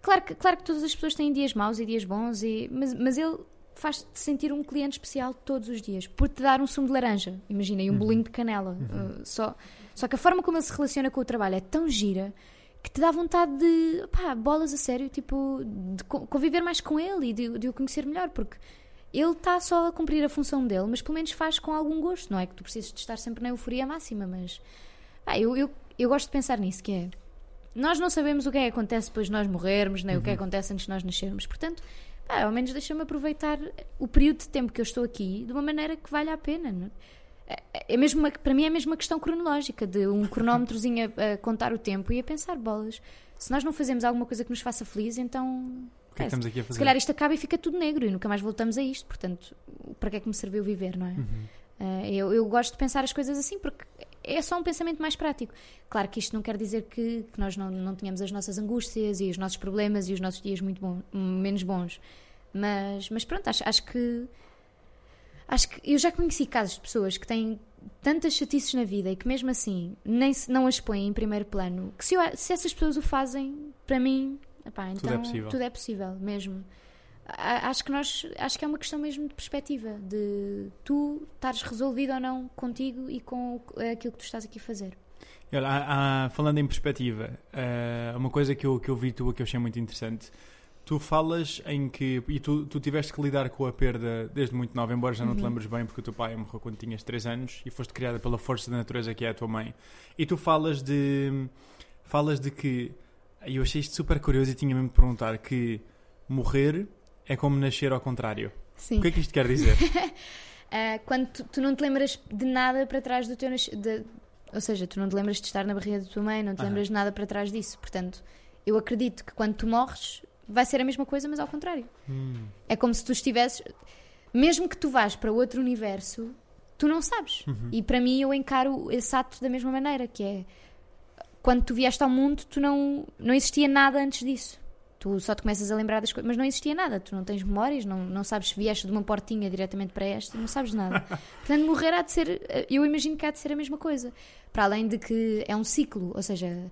Claro que, claro que todas as pessoas têm dias maus e dias bons, e, mas, mas ele faz-te sentir um cliente especial todos os dias por te dar um sumo de laranja, imagina, e um bolinho de canela. Uh, só, só que a forma como ele se relaciona com o trabalho é tão gira que te dá vontade de, pá, bolas a sério, tipo, de co- conviver mais com ele e de, de o conhecer melhor, porque ele está só a cumprir a função dele, mas pelo menos faz com algum gosto, não é que tu precisas de estar sempre na euforia máxima, mas pá, eu, eu, eu gosto de pensar nisso, que é nós não sabemos o que é que acontece depois de nós morrermos, nem o que é que acontece antes de nós nascermos, portanto, pá, ao menos deixa-me aproveitar o período de tempo que eu estou aqui de uma maneira que valha a pena. não é? É- é mesmo uma- para mim é mesmo uma questão cronológica, de um cronómetrozinho a, a contar o tempo e a pensar, bolas, se nós não fazemos alguma coisa que nos faça feliz, então. O que é que estamos aqui a fazer? Se calhar isto acaba e fica tudo negro e nunca mais voltamos a isto, portanto, para que é que me serviu viver, não é? Uhum. Ah, eu, eu gosto de pensar as coisas assim porque é só um pensamento mais prático. Claro que isto não quer dizer que, que nós não, não tenhamos as nossas angústias e os nossos problemas e os nossos dias muito bons, menos bons. Mas, mas pronto, acho, acho que. Acho que eu já conheci casos de pessoas que têm tantas chatices na vida e que mesmo assim nem se, não as põem em primeiro plano. Que se, eu- se essas pessoas o fazem, para mim, epá, então Tudo é possível. tudo é possível mesmo. Acho que nós acho que é uma questão mesmo de perspectiva, de tu estares resolvido ou não contigo e com aquilo que tu estás aqui a fazer. Olha, há- há- falando em perspectiva, eh, uma coisa que eu, que eu vi tua que eu achei muito interessante. Tu falas em que. E tu, tu tiveste que lidar com a perda desde muito nova, embora já não te Uhum. lembres bem, porque o teu pai morreu quando tinhas 3 anos e foste criada pela força da natureza que é a tua mãe. E tu falas de. Falas de que. E eu achei isto super curioso e tinha mesmo de perguntar que morrer é como nascer ao contrário. Sim. O que é que isto quer dizer? Ah, quando tu, tu não te lembras de nada para trás do teu nascimento. Ou seja, tu não te lembras de estar na barriga da tua mãe, não te Aham. lembras de nada para trás disso. Portanto, eu acredito que quando tu morres vai ser a mesma coisa, mas ao contrário. Hum, É como se tu estivesses. Mesmo que tu vás para outro universo, tu não sabes. Uhum. E para mim eu encaro esse ato da mesma maneira, que é quando tu vieste ao mundo, tu não, não existia nada antes disso. Tu só te começas a lembrar das coisas, mas não existia nada. Tu não tens memórias, não, não sabes se vieste de uma portinha diretamente para esta, não sabes nada. Portanto, morrer há de ser, eu imagino que há de ser a mesma coisa. Para além de que é um ciclo, ou seja,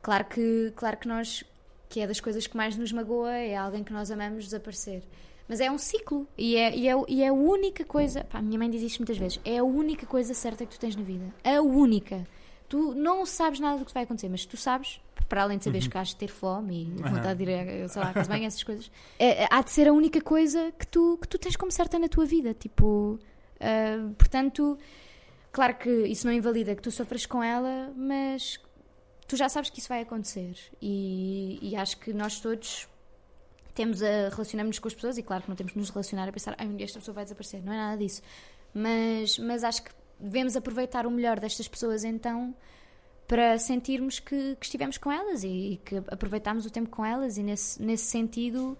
claro que, claro que nós, que é das coisas que mais nos magoa, é alguém que nós amamos desaparecer. Mas é um ciclo e é, e é, e é a única coisa. Pá, minha mãe diz isto muitas vezes: é a única coisa certa que tu tens na vida. A única. Tu não sabes nada do que vai acontecer, mas tu sabes, para além de saberes que has de ter fome e vontade de ir, a- sei lá, casa de banho, essas coisas, é- é- há de ser a única coisa que tu, que tu tens como certa na tua vida. Tipo, ah, portanto, claro que isso não invalida que tu sofras com ela, mas tu já sabes que isso vai acontecer. E, e acho que nós todos temos a relacionarmos com as pessoas, e claro que não temos que nos relacionar a pensar, ai, um dia esta pessoa vai desaparecer. Não é nada disso. Mas, mas acho que devemos aproveitar o melhor destas pessoas então para sentirmos que, que estivemos com elas e, e que aproveitámos o tempo com elas e nesse, nesse sentido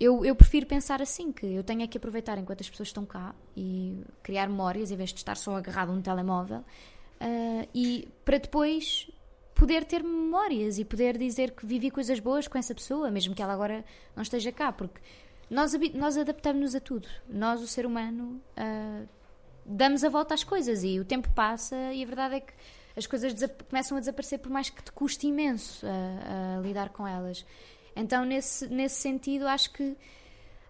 eu, eu prefiro pensar assim, que eu tenho é que aproveitar enquanto as pessoas estão cá e criar memórias em vez de estar só agarrado a um telemóvel uh, e para depois poder ter memórias e poder dizer que vivi coisas boas com essa pessoa, mesmo que ela agora não esteja cá, porque nós, nós adaptamos-nos a tudo. Nós, o ser humano, uh, damos a volta às coisas e o tempo passa e a verdade é que as coisas começam a desaparecer por mais que te custe imenso a, a lidar com elas. Então, nesse, nesse sentido, acho que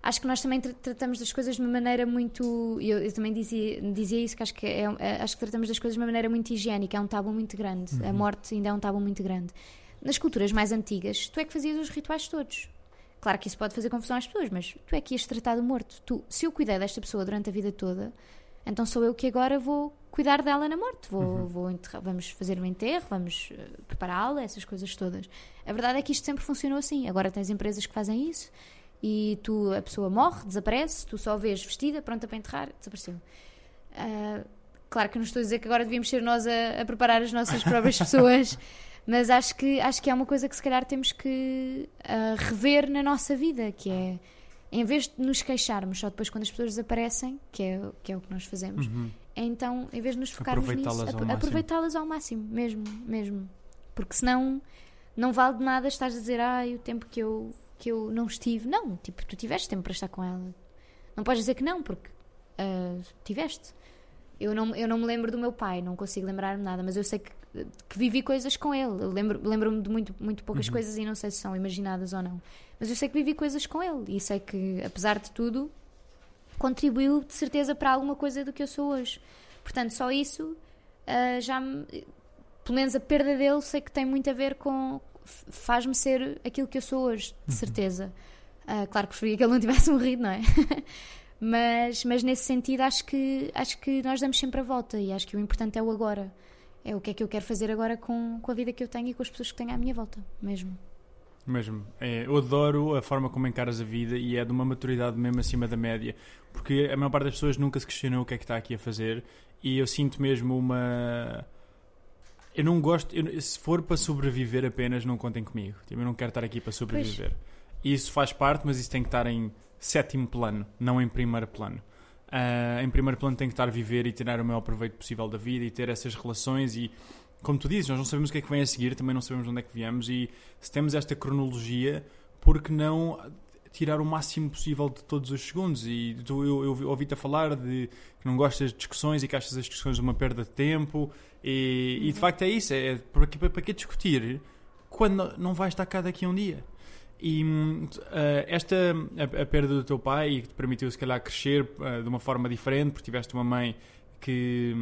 acho que nós também tratamos das coisas de uma maneira muito. Eu, eu também dizia, dizia isso, que acho que, é, é, acho que tratamos das coisas de uma maneira muito higiênica. É um tabu muito grande. Uhum. A morte ainda é um tabu muito grande. Nas culturas mais antigas, tu é que fazias os rituais todos. Claro que isso pode fazer confusão às pessoas, mas tu é que ias tratar do morto. Tu, se eu cuidei desta pessoa durante a vida toda, então sou eu que agora vou cuidar dela na morte. Vou, uhum. vou vamos fazer um enterro, vamos uh, prepará-la, essas coisas todas. A verdade é que isto sempre funcionou assim. Agora tens empresas que fazem isso e tu, a pessoa morre, desaparece, tu só vês vestida, pronta para enterrar, desapareceu. Uh, claro que não estou a dizer que agora devíamos ser nós a, a preparar as nossas próprias pessoas, mas acho que, acho que é uma coisa que se calhar temos que uh, rever na nossa vida, que é em vez de nos queixarmos só depois quando as pessoas desaparecem, que é, que é o que nós fazemos, uhum. então, em vez de nos focarmos nisso, aproveitá-las ao máximo, mesmo, mesmo. Porque senão não vale de nada estás a dizer, ai, o tempo que eu, que eu não estive. Não, tipo, tu tiveste tempo para estar com ela. Não podes dizer que não, porque uh, tiveste. Eu não, eu não me lembro do meu pai, não consigo lembrar-me nada, mas eu sei que, que vivi coisas com ele. Lembro-me lembro de muito, muito poucas uhum. coisas e não sei se são imaginadas ou não. Mas eu sei que vivi coisas com ele e sei que, apesar de tudo, contribuiu de certeza para alguma coisa do que eu sou hoje. Portanto, só isso uh, já me. Pelo menos a perda dele sei que tem muito a ver com. faz-me ser aquilo que eu sou hoje, de uhum. certeza. Uh, claro que preferia que ele não tivesse morrido, não é? Mas, mas nesse sentido acho que, acho que nós damos sempre a volta e acho que o importante é o agora. É o que é que eu quero fazer agora com, com a vida que eu tenho e com as pessoas que tenho à minha volta, mesmo. Mesmo. É, eu adoro a forma como encaras a vida e é de uma maturidade mesmo acima da média. Porque a maior parte das pessoas nunca se questionou o que é que está aqui a fazer e eu sinto mesmo uma. Eu não gosto. Eu, se for para sobreviver apenas, não contem comigo. Tipo, eu não quero estar aqui para sobreviver. Pois. Isso faz parte, mas isso tem que estar em sétimo plano, não em primeiro plano. Uh, em primeiro plano tem que estar a viver e tirar o maior proveito possível da vida e ter essas relações e como tu dizes, nós não sabemos o que é que vem a seguir, também não sabemos onde é que viemos e se temos esta cronologia, por que não tirar o máximo possível de todos os segundos? E tu, eu, eu ouvi-te a falar de que não gostas de discussões e que achas as discussões uma perda de tempo e, e de facto é isso, é para que, para que discutir quando não vais estar cá daqui a um dia? E uh, esta, a, a, perda do teu pai, que te permitiu se calhar crescer uh, de uma forma diferente, porque tiveste uma mãe que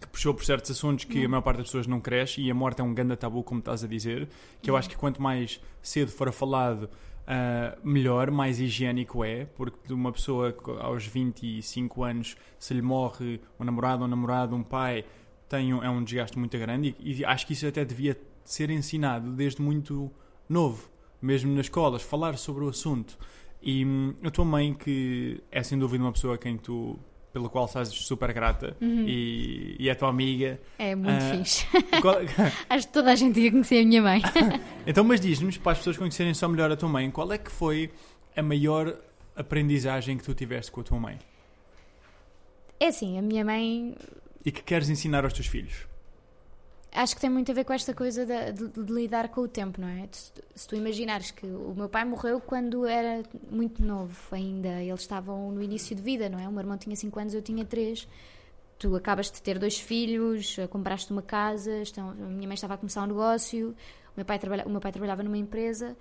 que puxou por certos assuntos que a maior parte das pessoas não cresce e a morte é um grande tabu, como estás a dizer, que eu acho que quanto mais cedo for falado, uh, melhor, mais higiênico é, porque de uma pessoa aos 25 anos, se lhe morre um namorado, um namorado, um pai, tem um, é um desgaste muito grande e, e acho que isso até devia ser ensinado desde muito novo, mesmo nas escolas, falar sobre o assunto. E hum, a tua mãe, que é sem dúvida uma pessoa a quem tu pelo qual estás super grata uhum. e, e é tua amiga. É muito uh, fixe. Qual... Acho que toda a gente ia conhecer a minha mãe. então, mas diz-nos, para as pessoas conhecerem só melhor a tua mãe, qual é que foi a maior aprendizagem que tu tiveste com a tua mãe? É assim, a minha mãe. E que queres ensinar aos teus filhos? Acho que tem muito a ver com esta coisa de, de, de lidar com o tempo, não é? Se, se, tu imaginares que o meu pai morreu quando era muito novo ainda, eles estavam no início de vida, não é? O meu irmão tinha 5 anos, eu tinha 3. Tu acabas de ter dois filhos, compraste uma casa, estão, a minha mãe estava a começar um negócio, o meu, pai trabalha, o meu pai trabalhava numa empresa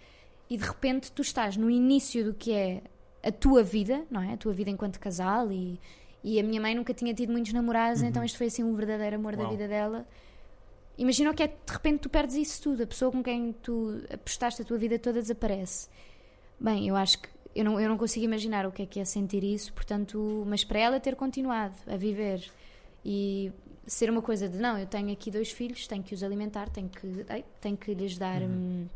e de repente tu estás no início do que é a tua vida, não é? A tua vida enquanto casal e, e a minha mãe nunca tinha tido muitos namorados, uhum. então este foi assim um verdadeiro amor Uau. da vida dela Imagina o que é de repente tu perdes isso tudo, a pessoa com quem tu apostaste a tua vida toda desaparece. Bem, eu acho que eu não, eu não consigo imaginar o que é que é sentir isso, portanto, mas para ela ter continuado a viver e ser uma coisa de não, eu tenho aqui dois filhos, tenho que os alimentar, tenho que, ei, tenho que lhes dar uhum. hum,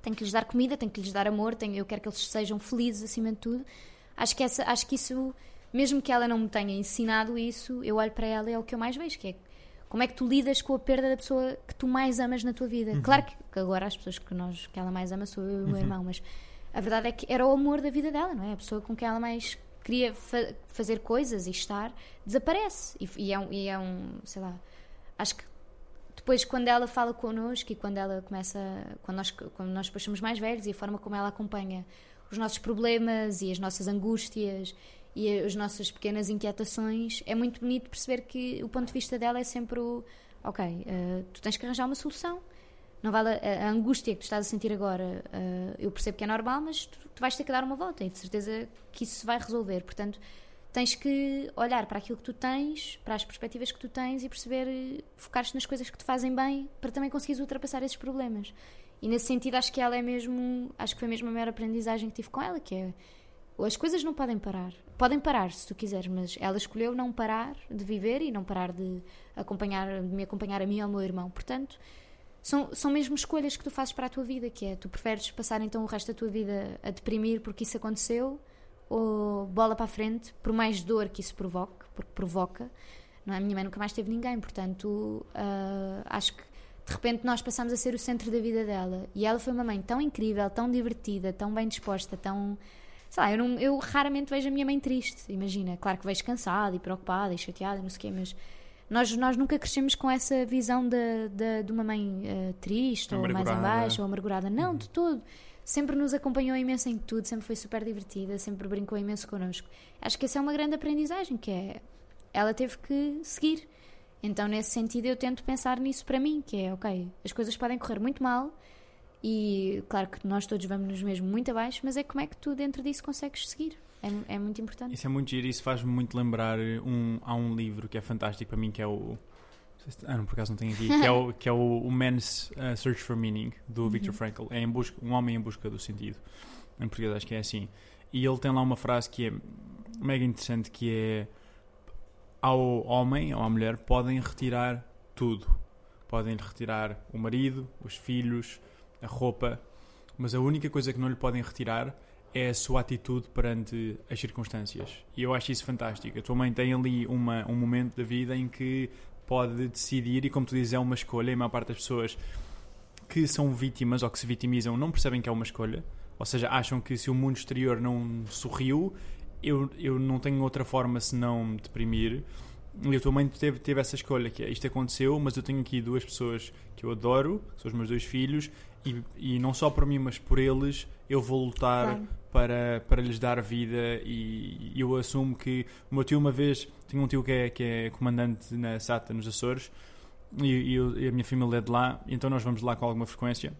tenho que lhes dar comida, tenho que lhes dar amor, tenho, eu quero que eles sejam felizes acima de tudo. Acho que essa, acho que isso, mesmo que ela não me tenha ensinado isso, eu olho para ela e é o que eu mais vejo, que é como é que tu lidas com a perda da pessoa que tu mais amas na tua vida? Uhum. Claro que agora as pessoas que, nós, que ela mais ama sou eu e o meu uhum. irmão, mas a verdade é que era o amor da vida dela, não é? A pessoa com quem ela mais queria fa fazer coisas e estar desaparece. E, e, é um, e é um, sei lá, acho que depois quando ela fala connosco e quando ela começa, quando nós, quando nós depois somos mais velhos e a forma como ela acompanha os nossos problemas e as nossas angústias e as nossas pequenas inquietações, é muito bonito perceber que o ponto de vista dela é sempre o ok, uh, tu tens que arranjar uma solução. Não vale a, a, angústia que tu estás a sentir agora. Uh, eu percebo que é normal, mas tu, tu, vais ter que dar uma volta e de certeza que isso se vai resolver. Portanto, tens que olhar para aquilo que tu tens, para as perspectivas que tu tens e perceber, focar-te nas coisas que te fazem bem para também conseguires ultrapassar esses problemas. E nesse sentido, acho que ela é mesmo, acho que foi mesmo a maior aprendizagem que tive com ela, que é as coisas não podem parar. Podem parar se tu quiseres, mas ela escolheu não parar de viver e não parar de acompanhar, de me acompanhar a mim e ao meu irmão. Portanto, são, são mesmo escolhas que tu fazes para a tua vida, que é tu preferes passar então o resto da tua vida a deprimir porque isso aconteceu ou bola para a frente, por mais dor que isso provoque, porque provoca. Não é? A minha mãe nunca mais teve ninguém, portanto, uh, acho que de repente nós passamos a ser o centro da vida dela. E ela foi uma mãe tão incrível, tão divertida, tão bem disposta, tão. Sei lá, eu, não, eu raramente vejo a minha mãe triste, imagina. Claro que vejo cansada e preocupada e chateada, não sei o quê, mas nós, nós nunca crescemos com essa visão de, de, de uma mãe uh, triste ou mais em baixo ou amargurada. Não, uhum. de todo sempre nos acompanhou imenso em tudo, sempre foi super divertida, sempre brincou imenso connosco. Acho que essa é uma grande aprendizagem, que é ela teve que seguir. Então, nesse sentido, eu tento pensar nisso para mim, que é, ok, as coisas podem correr muito mal e, claro que nós todos vamos nos mesmo muito abaixo, mas é como é que tu dentro disso consegues seguir. É, é muito importante. Isso é muito giro, isso faz-me muito lembrar um, há um livro que é fantástico para mim, que é o ah, não, por acaso não tenho aqui. Que é o, que é o, o Man's uh, Search for Meaning, do uhum. Viktor Frankl. É em busca, um homem em busca do sentido. Em português acho que é assim. E ele tem lá uma frase que é mega interessante, que é ao homem ou à mulher podem retirar tudo. Podem retirar o marido, os filhos, a roupa, mas a única coisa que não lhe podem retirar é a sua atitude perante as circunstâncias. E eu acho isso fantástico. A tua mãe tem ali uma, um momento da vida em que pode decidir, e como tu dizes, é uma escolha, e a maior parte das pessoas que são vítimas ou que se vitimizam não percebem que é uma escolha, ou seja, acham que se o mundo exterior não sorriu, eu, eu não tenho outra forma senão me deprimir. E a tua mãe teve, teve essa escolha, que é, isto aconteceu, mas eu tenho aqui duas pessoas que eu adoro, que são os meus dois filhos, e, e não só por mim, mas por eles, eu vou lutar claro. para, para lhes dar vida e, e eu assumo que o meu tio uma vez tinha um tio que é, que é comandante na SATA nos Açores e, e, eu, e a minha família é de lá, então nós vamos lá com alguma frequência.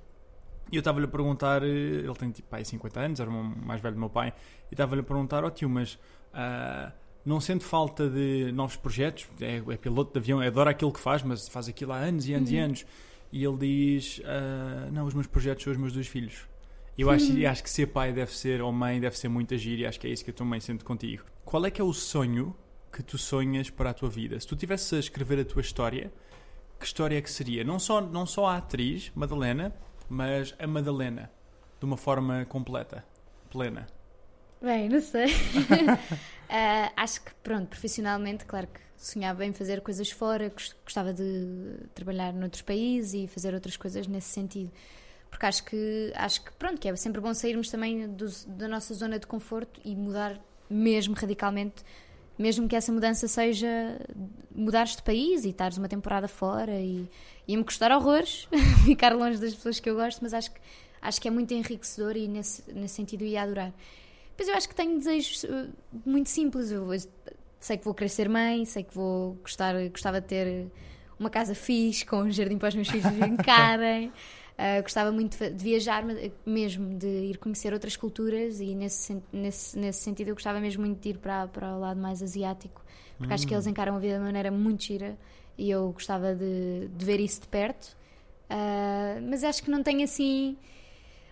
E eu estava-lhe a perguntar, eh, ele tem tipo pai, 50 anos, era o mais velho do meu pai, e estava-lhe a perguntar: Ó oh, tio, mas uh, não sente falta de novos projetos? É, é, piloto de avião, adora aquilo que faz, mas faz aquilo há anos e anos uhum. e anos. E ele diz: uh, Não, os meus projetos são os meus dois filhos. Eu acho, uhum. acho que ser pai deve ser, ou mãe deve ser muito agir, e acho que é isso que a tua mãe sente contigo. Qual é que é o sonho que tu sonhas para a tua vida? Se tu tivesse a escrever a tua história, que história é que seria? Não só, não só a atriz, Madalena, mas a Madalena, de uma forma completa, plena. Bem, não sei. uh, acho que, pronto, profissionalmente, claro que sonhava em fazer coisas fora, gostava de trabalhar noutros países e fazer outras coisas nesse sentido. Porque acho que, acho que pronto, que é sempre bom sairmos também do, da nossa zona de conforto e mudar mesmo radicalmente mesmo que essa mudança seja mudares de país e estares uma temporada fora e ia-me custar horrores ficar longe das pessoas que eu gosto, mas acho que, acho que é muito enriquecedor e nesse, nesse sentido ia adorar. Pois eu acho que tenho desejos uh, muito simples. Eu sei que vou querer ser mãe, sei que vou gostar, gostava de ter uma casa fixe, com um jardim para os meus filhos brincarem. Uh, gostava muito de viajar mesmo, de ir conhecer outras culturas e nesse, nesse, nesse sentido eu gostava mesmo muito de ir para, para o lado mais asiático, porque hum. acho que eles hum. encaram a vida de maneira muito gira e eu gostava de, de ver isso de perto. Uh, mas acho que não tenho assim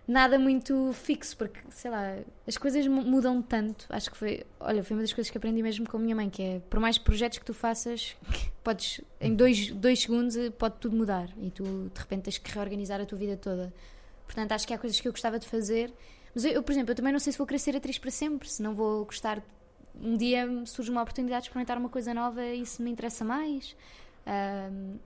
nada muito fixo, porque, sei lá, as coisas mudam tanto. Acho que foi, olha, foi uma das coisas que aprendi mesmo com a minha mãe, que é, por mais projetos que tu faças, podes, em dois, dois segundos, pode tudo mudar e tu, de repente, tens que reorganizar a tua vida toda. Portanto, acho que há coisas que eu gostava de fazer, mas eu, eu por exemplo, eu também não sei se vou querer ser atriz para sempre, se não vou gostar. Um dia surge uma oportunidade de experimentar uma coisa nova e isso me interessa mais.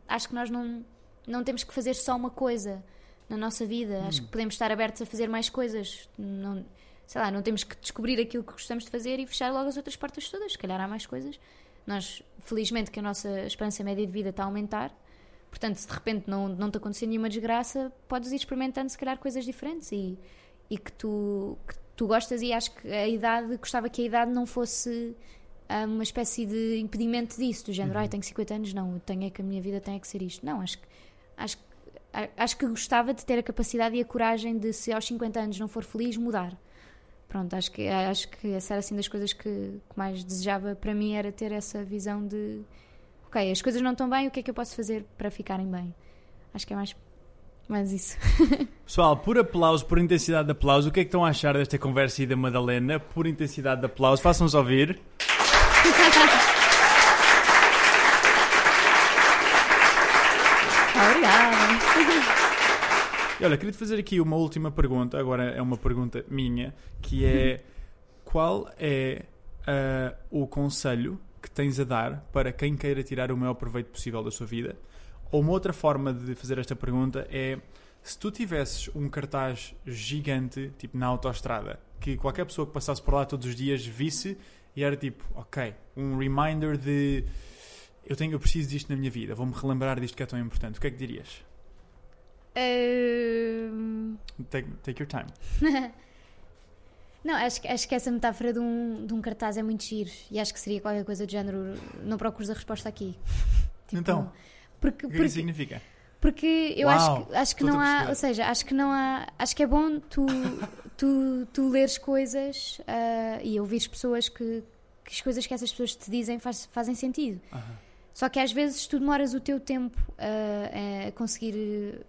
Acho que nós não, não temos que fazer só uma coisa na nossa vida. Acho que podemos estar abertos a fazer mais coisas. Não, sei lá, não temos que descobrir aquilo que gostamos de fazer e fechar logo as outras portas todas. Se calhar há mais coisas. Nós, felizmente, que a nossa esperança média de vida está a aumentar. Portanto, se de repente não, não te acontecer nenhuma desgraça, podes ir experimentando, se calhar, coisas diferentes e, e que, tu, que tu gostas. E acho que a idade, gostava que a idade não fosse ah, uma espécie de impedimento disso, do género, ai, tenho 50 anos, não, tenho é que a minha vida tem é que ser isto. Não, acho que, acho, que- acho que gostava de ter a capacidade e a coragem de, se aos 50 anos não for feliz, mudar. Pronto, acho que, acho que essa era assim das coisas que, que mais desejava para mim era ter essa visão de ok, as coisas não estão bem, o que é que eu posso fazer para ficarem bem? Acho que é mais, mais isso. Pessoal, por aplauso, por intensidade de aplauso, o que é que estão a achar desta conversa e da Madalena? Por intensidade de aplauso, façam-nos ouvir. Obrigada. E olha, queria-te fazer aqui uma última pergunta, agora é uma pergunta minha, que é qual é ah, o conselho que tens a dar para quem queira tirar o maior proveito possível da sua vida? Ou uma outra forma de fazer esta pergunta é se tu tivesses um cartaz gigante, tipo na autoestrada, que qualquer pessoa que passasse por lá todos os dias visse e era tipo, ok, um reminder de eu, tenho, eu preciso disto na minha vida, vou-me relembrar disto que é tão importante, o que é que dirias? Take, take your time. Não, acho, que- acho que essa metáfora de um, de um cartaz é muito giro e acho que seria qualquer coisa do género. Não procures a resposta aqui. Tipo, Então, porque, O que é que porque, isso significa? porque eu Uau, acho que, acho que não há. Ou seja, acho que não há. Acho que é bom tu, tu, tu leres coisas ah, e ouvires pessoas que, que as coisas que essas pessoas te dizem faz- fazem sentido. Aham. Só que às vezes tu demoras o teu tempo a, a conseguir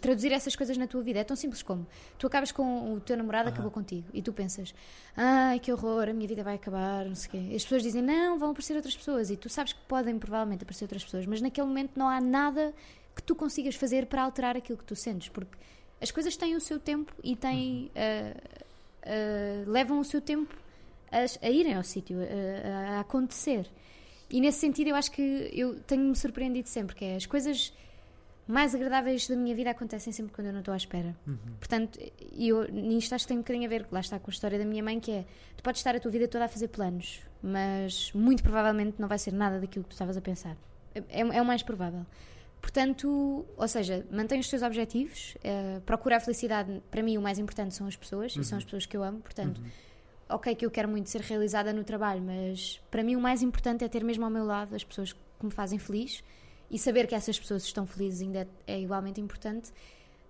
traduzir essas coisas na tua vida. É tão simples como tu acabas com o teu namorado, Aham. acabou contigo, e tu pensas, ai que horror, a minha vida vai acabar, não sei o quê. As pessoas dizem, não, vão aparecer outras pessoas, e tu sabes que podem provavelmente aparecer outras pessoas, mas naquele momento não há nada que tu consigas fazer para alterar aquilo que tu sentes, porque as coisas têm o seu tempo e têm. ah, ah, levam o seu tempo a, a irem ao sítio, a- a- a acontecer. E nesse sentido eu acho que eu tenho-me surpreendido sempre, que é as coisas mais agradáveis da minha vida acontecem sempre quando eu não estou à espera. Uhum. Portanto, e eu, nisto acho que tem um bocadinho a ver, lá está com a história da minha mãe, que é, tu podes estar a tua vida toda a fazer planos, mas muito provavelmente não vai ser nada daquilo que tu estavas a pensar. É, é o mais provável. Portanto, ou seja, mantém os teus objetivos, eh, procura a felicidade. Para mim, o mais importante são as pessoas, e são as pessoas que eu amo. Portanto, ok que eu quero muito ser realizada no trabalho, mas para mim o mais importante é ter mesmo ao meu lado as pessoas que me fazem feliz e saber que essas pessoas estão felizes ainda é, é igualmente importante.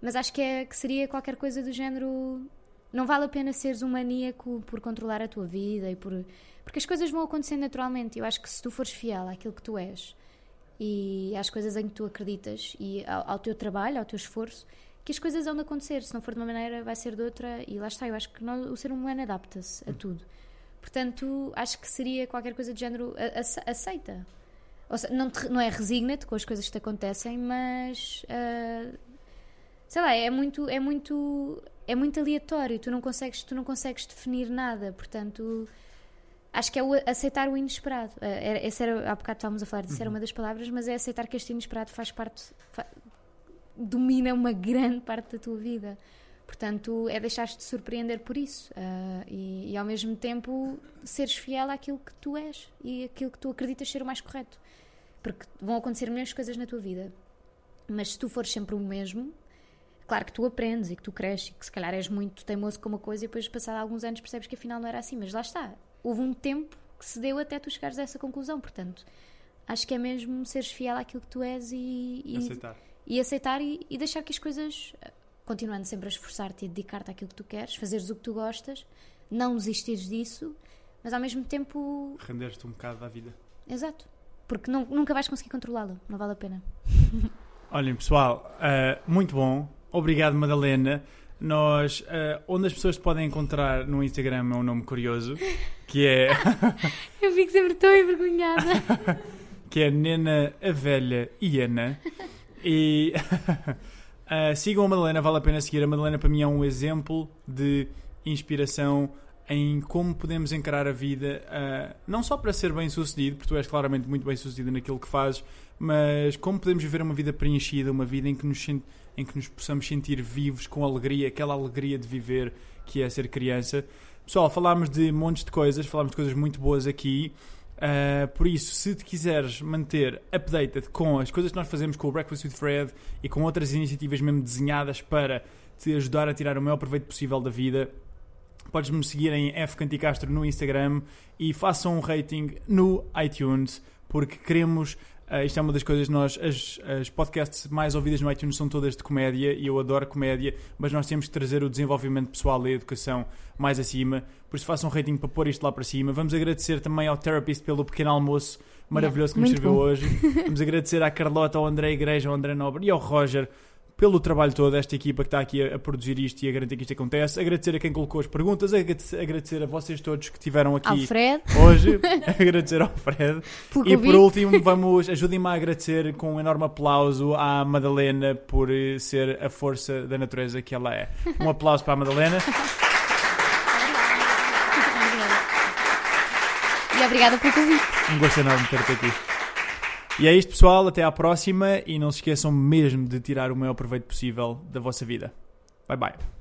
Mas acho que, é, que seria qualquer coisa do género. Não vale a pena seres um maníaco por controlar a tua vida e por. Porque as coisas vão acontecendo naturalmente. Eu acho que se tu fores fiel àquilo que tu és e às coisas em que tu acreditas e ao, ao teu trabalho, ao teu esforço, que as coisas vão de acontecer. Se não for de uma maneira, vai ser de outra. E lá está. Eu acho que o ser humano adapta-se a tudo. Portanto, acho que seria qualquer coisa de género aceita. Ou seja, não, te- não é resigna-te com as coisas que te acontecem, mas ah, sei lá, é muito, é muito, é muito aleatório. Tu não consegues, tu não consegues definir nada. Portanto, acho que é o aceitar o inesperado. Ah, era, essa era, há bocado estávamos a falar disso, era uma das palavras, mas é aceitar que este inesperado faz parte, fa- domina uma grande parte da tua vida. Portanto, é deixar-te surpreender por isso ah, e, e ao mesmo tempo seres fiel àquilo que tu és e aquilo que tu acreditas ser o mais correto. Porque vão acontecer milhões de coisas na tua vida, mas se tu fores sempre o mesmo, claro que tu aprendes e que tu cresces e que se calhar és muito teimoso com uma coisa e depois, passado alguns anos, percebes que afinal não era assim. Mas lá está, houve um tempo que se deu até tu chegares a essa conclusão. Portanto, acho que é mesmo seres fiel àquilo que tu és e, e Aceitar. e aceitar e, e deixar que as coisas, continuando sempre a esforçar-te e a dedicar-te àquilo que tu queres, fazeres o que tu gostas, não desistires disso, mas ao mesmo tempo, Render-te um bocado da vida. exato, porque não- nunca vais conseguir controlá-lo, não vale a pena. Olhem, pessoal, ah, muito bom. Obrigado, Madalena. Nós, ah, onde as pessoas te podem encontrar no Instagram é um nome curioso, que é, Eu fico sempre tão envergonhada. que é Nena a Velha Iana. E ah, sigam a Madalena, vale a pena seguir. A Madalena, para mim, é um exemplo de inspiração em como podemos encarar a vida, ah, não só para ser bem sucedido, porque tu és claramente muito bem sucedido naquilo que fazes, mas como podemos viver uma vida preenchida, uma vida em que nos, em que nos possamos sentir vivos com alegria, aquela alegria de viver que é ser criança. Pessoal, falámos de montes de coisas, falámos de coisas muito boas aqui. Uh, por isso, se te quiseres manter updated com as coisas que nós fazemos com o Breakfast with Fred e com outras iniciativas mesmo desenhadas para te ajudar a tirar o maior proveito possível da vida, podes-me seguir em F Canticastro no Instagram e façam um rating no iTunes, porque queremos Uh, isto é uma das coisas nós as, as podcasts mais ouvidas no iTunes são todas de comédia e eu adoro comédia, mas nós temos que trazer o desenvolvimento pessoal e a educação mais acima. Por isso façam um rating para pôr isto lá para cima. Vamos agradecer também ao Therapist pelo pequeno almoço maravilhoso yeah, que nos serviu bom. hoje. Vamos agradecer à Carlota, ao André Igreja, ao André Nobre e ao Roger pelo trabalho todo desta equipa que está aqui a, a, produzir isto e a garantir que isto acontece. Agradecer a quem colocou as perguntas, agradecer a vocês todos que estiveram aqui hoje, agradecer ao Fred. Por e por último, vamos, ajudem-me a agradecer com um enorme aplauso à Madalena por eh, ser a força da natureza que ela é. Um aplauso para a Madalena. E obrigada pelo convite. Um gosto enorme ter-te aqui. E é isto, pessoal. Até à próxima. E não se esqueçam mesmo de tirar o maior proveito possível da vossa vida. Bye bye.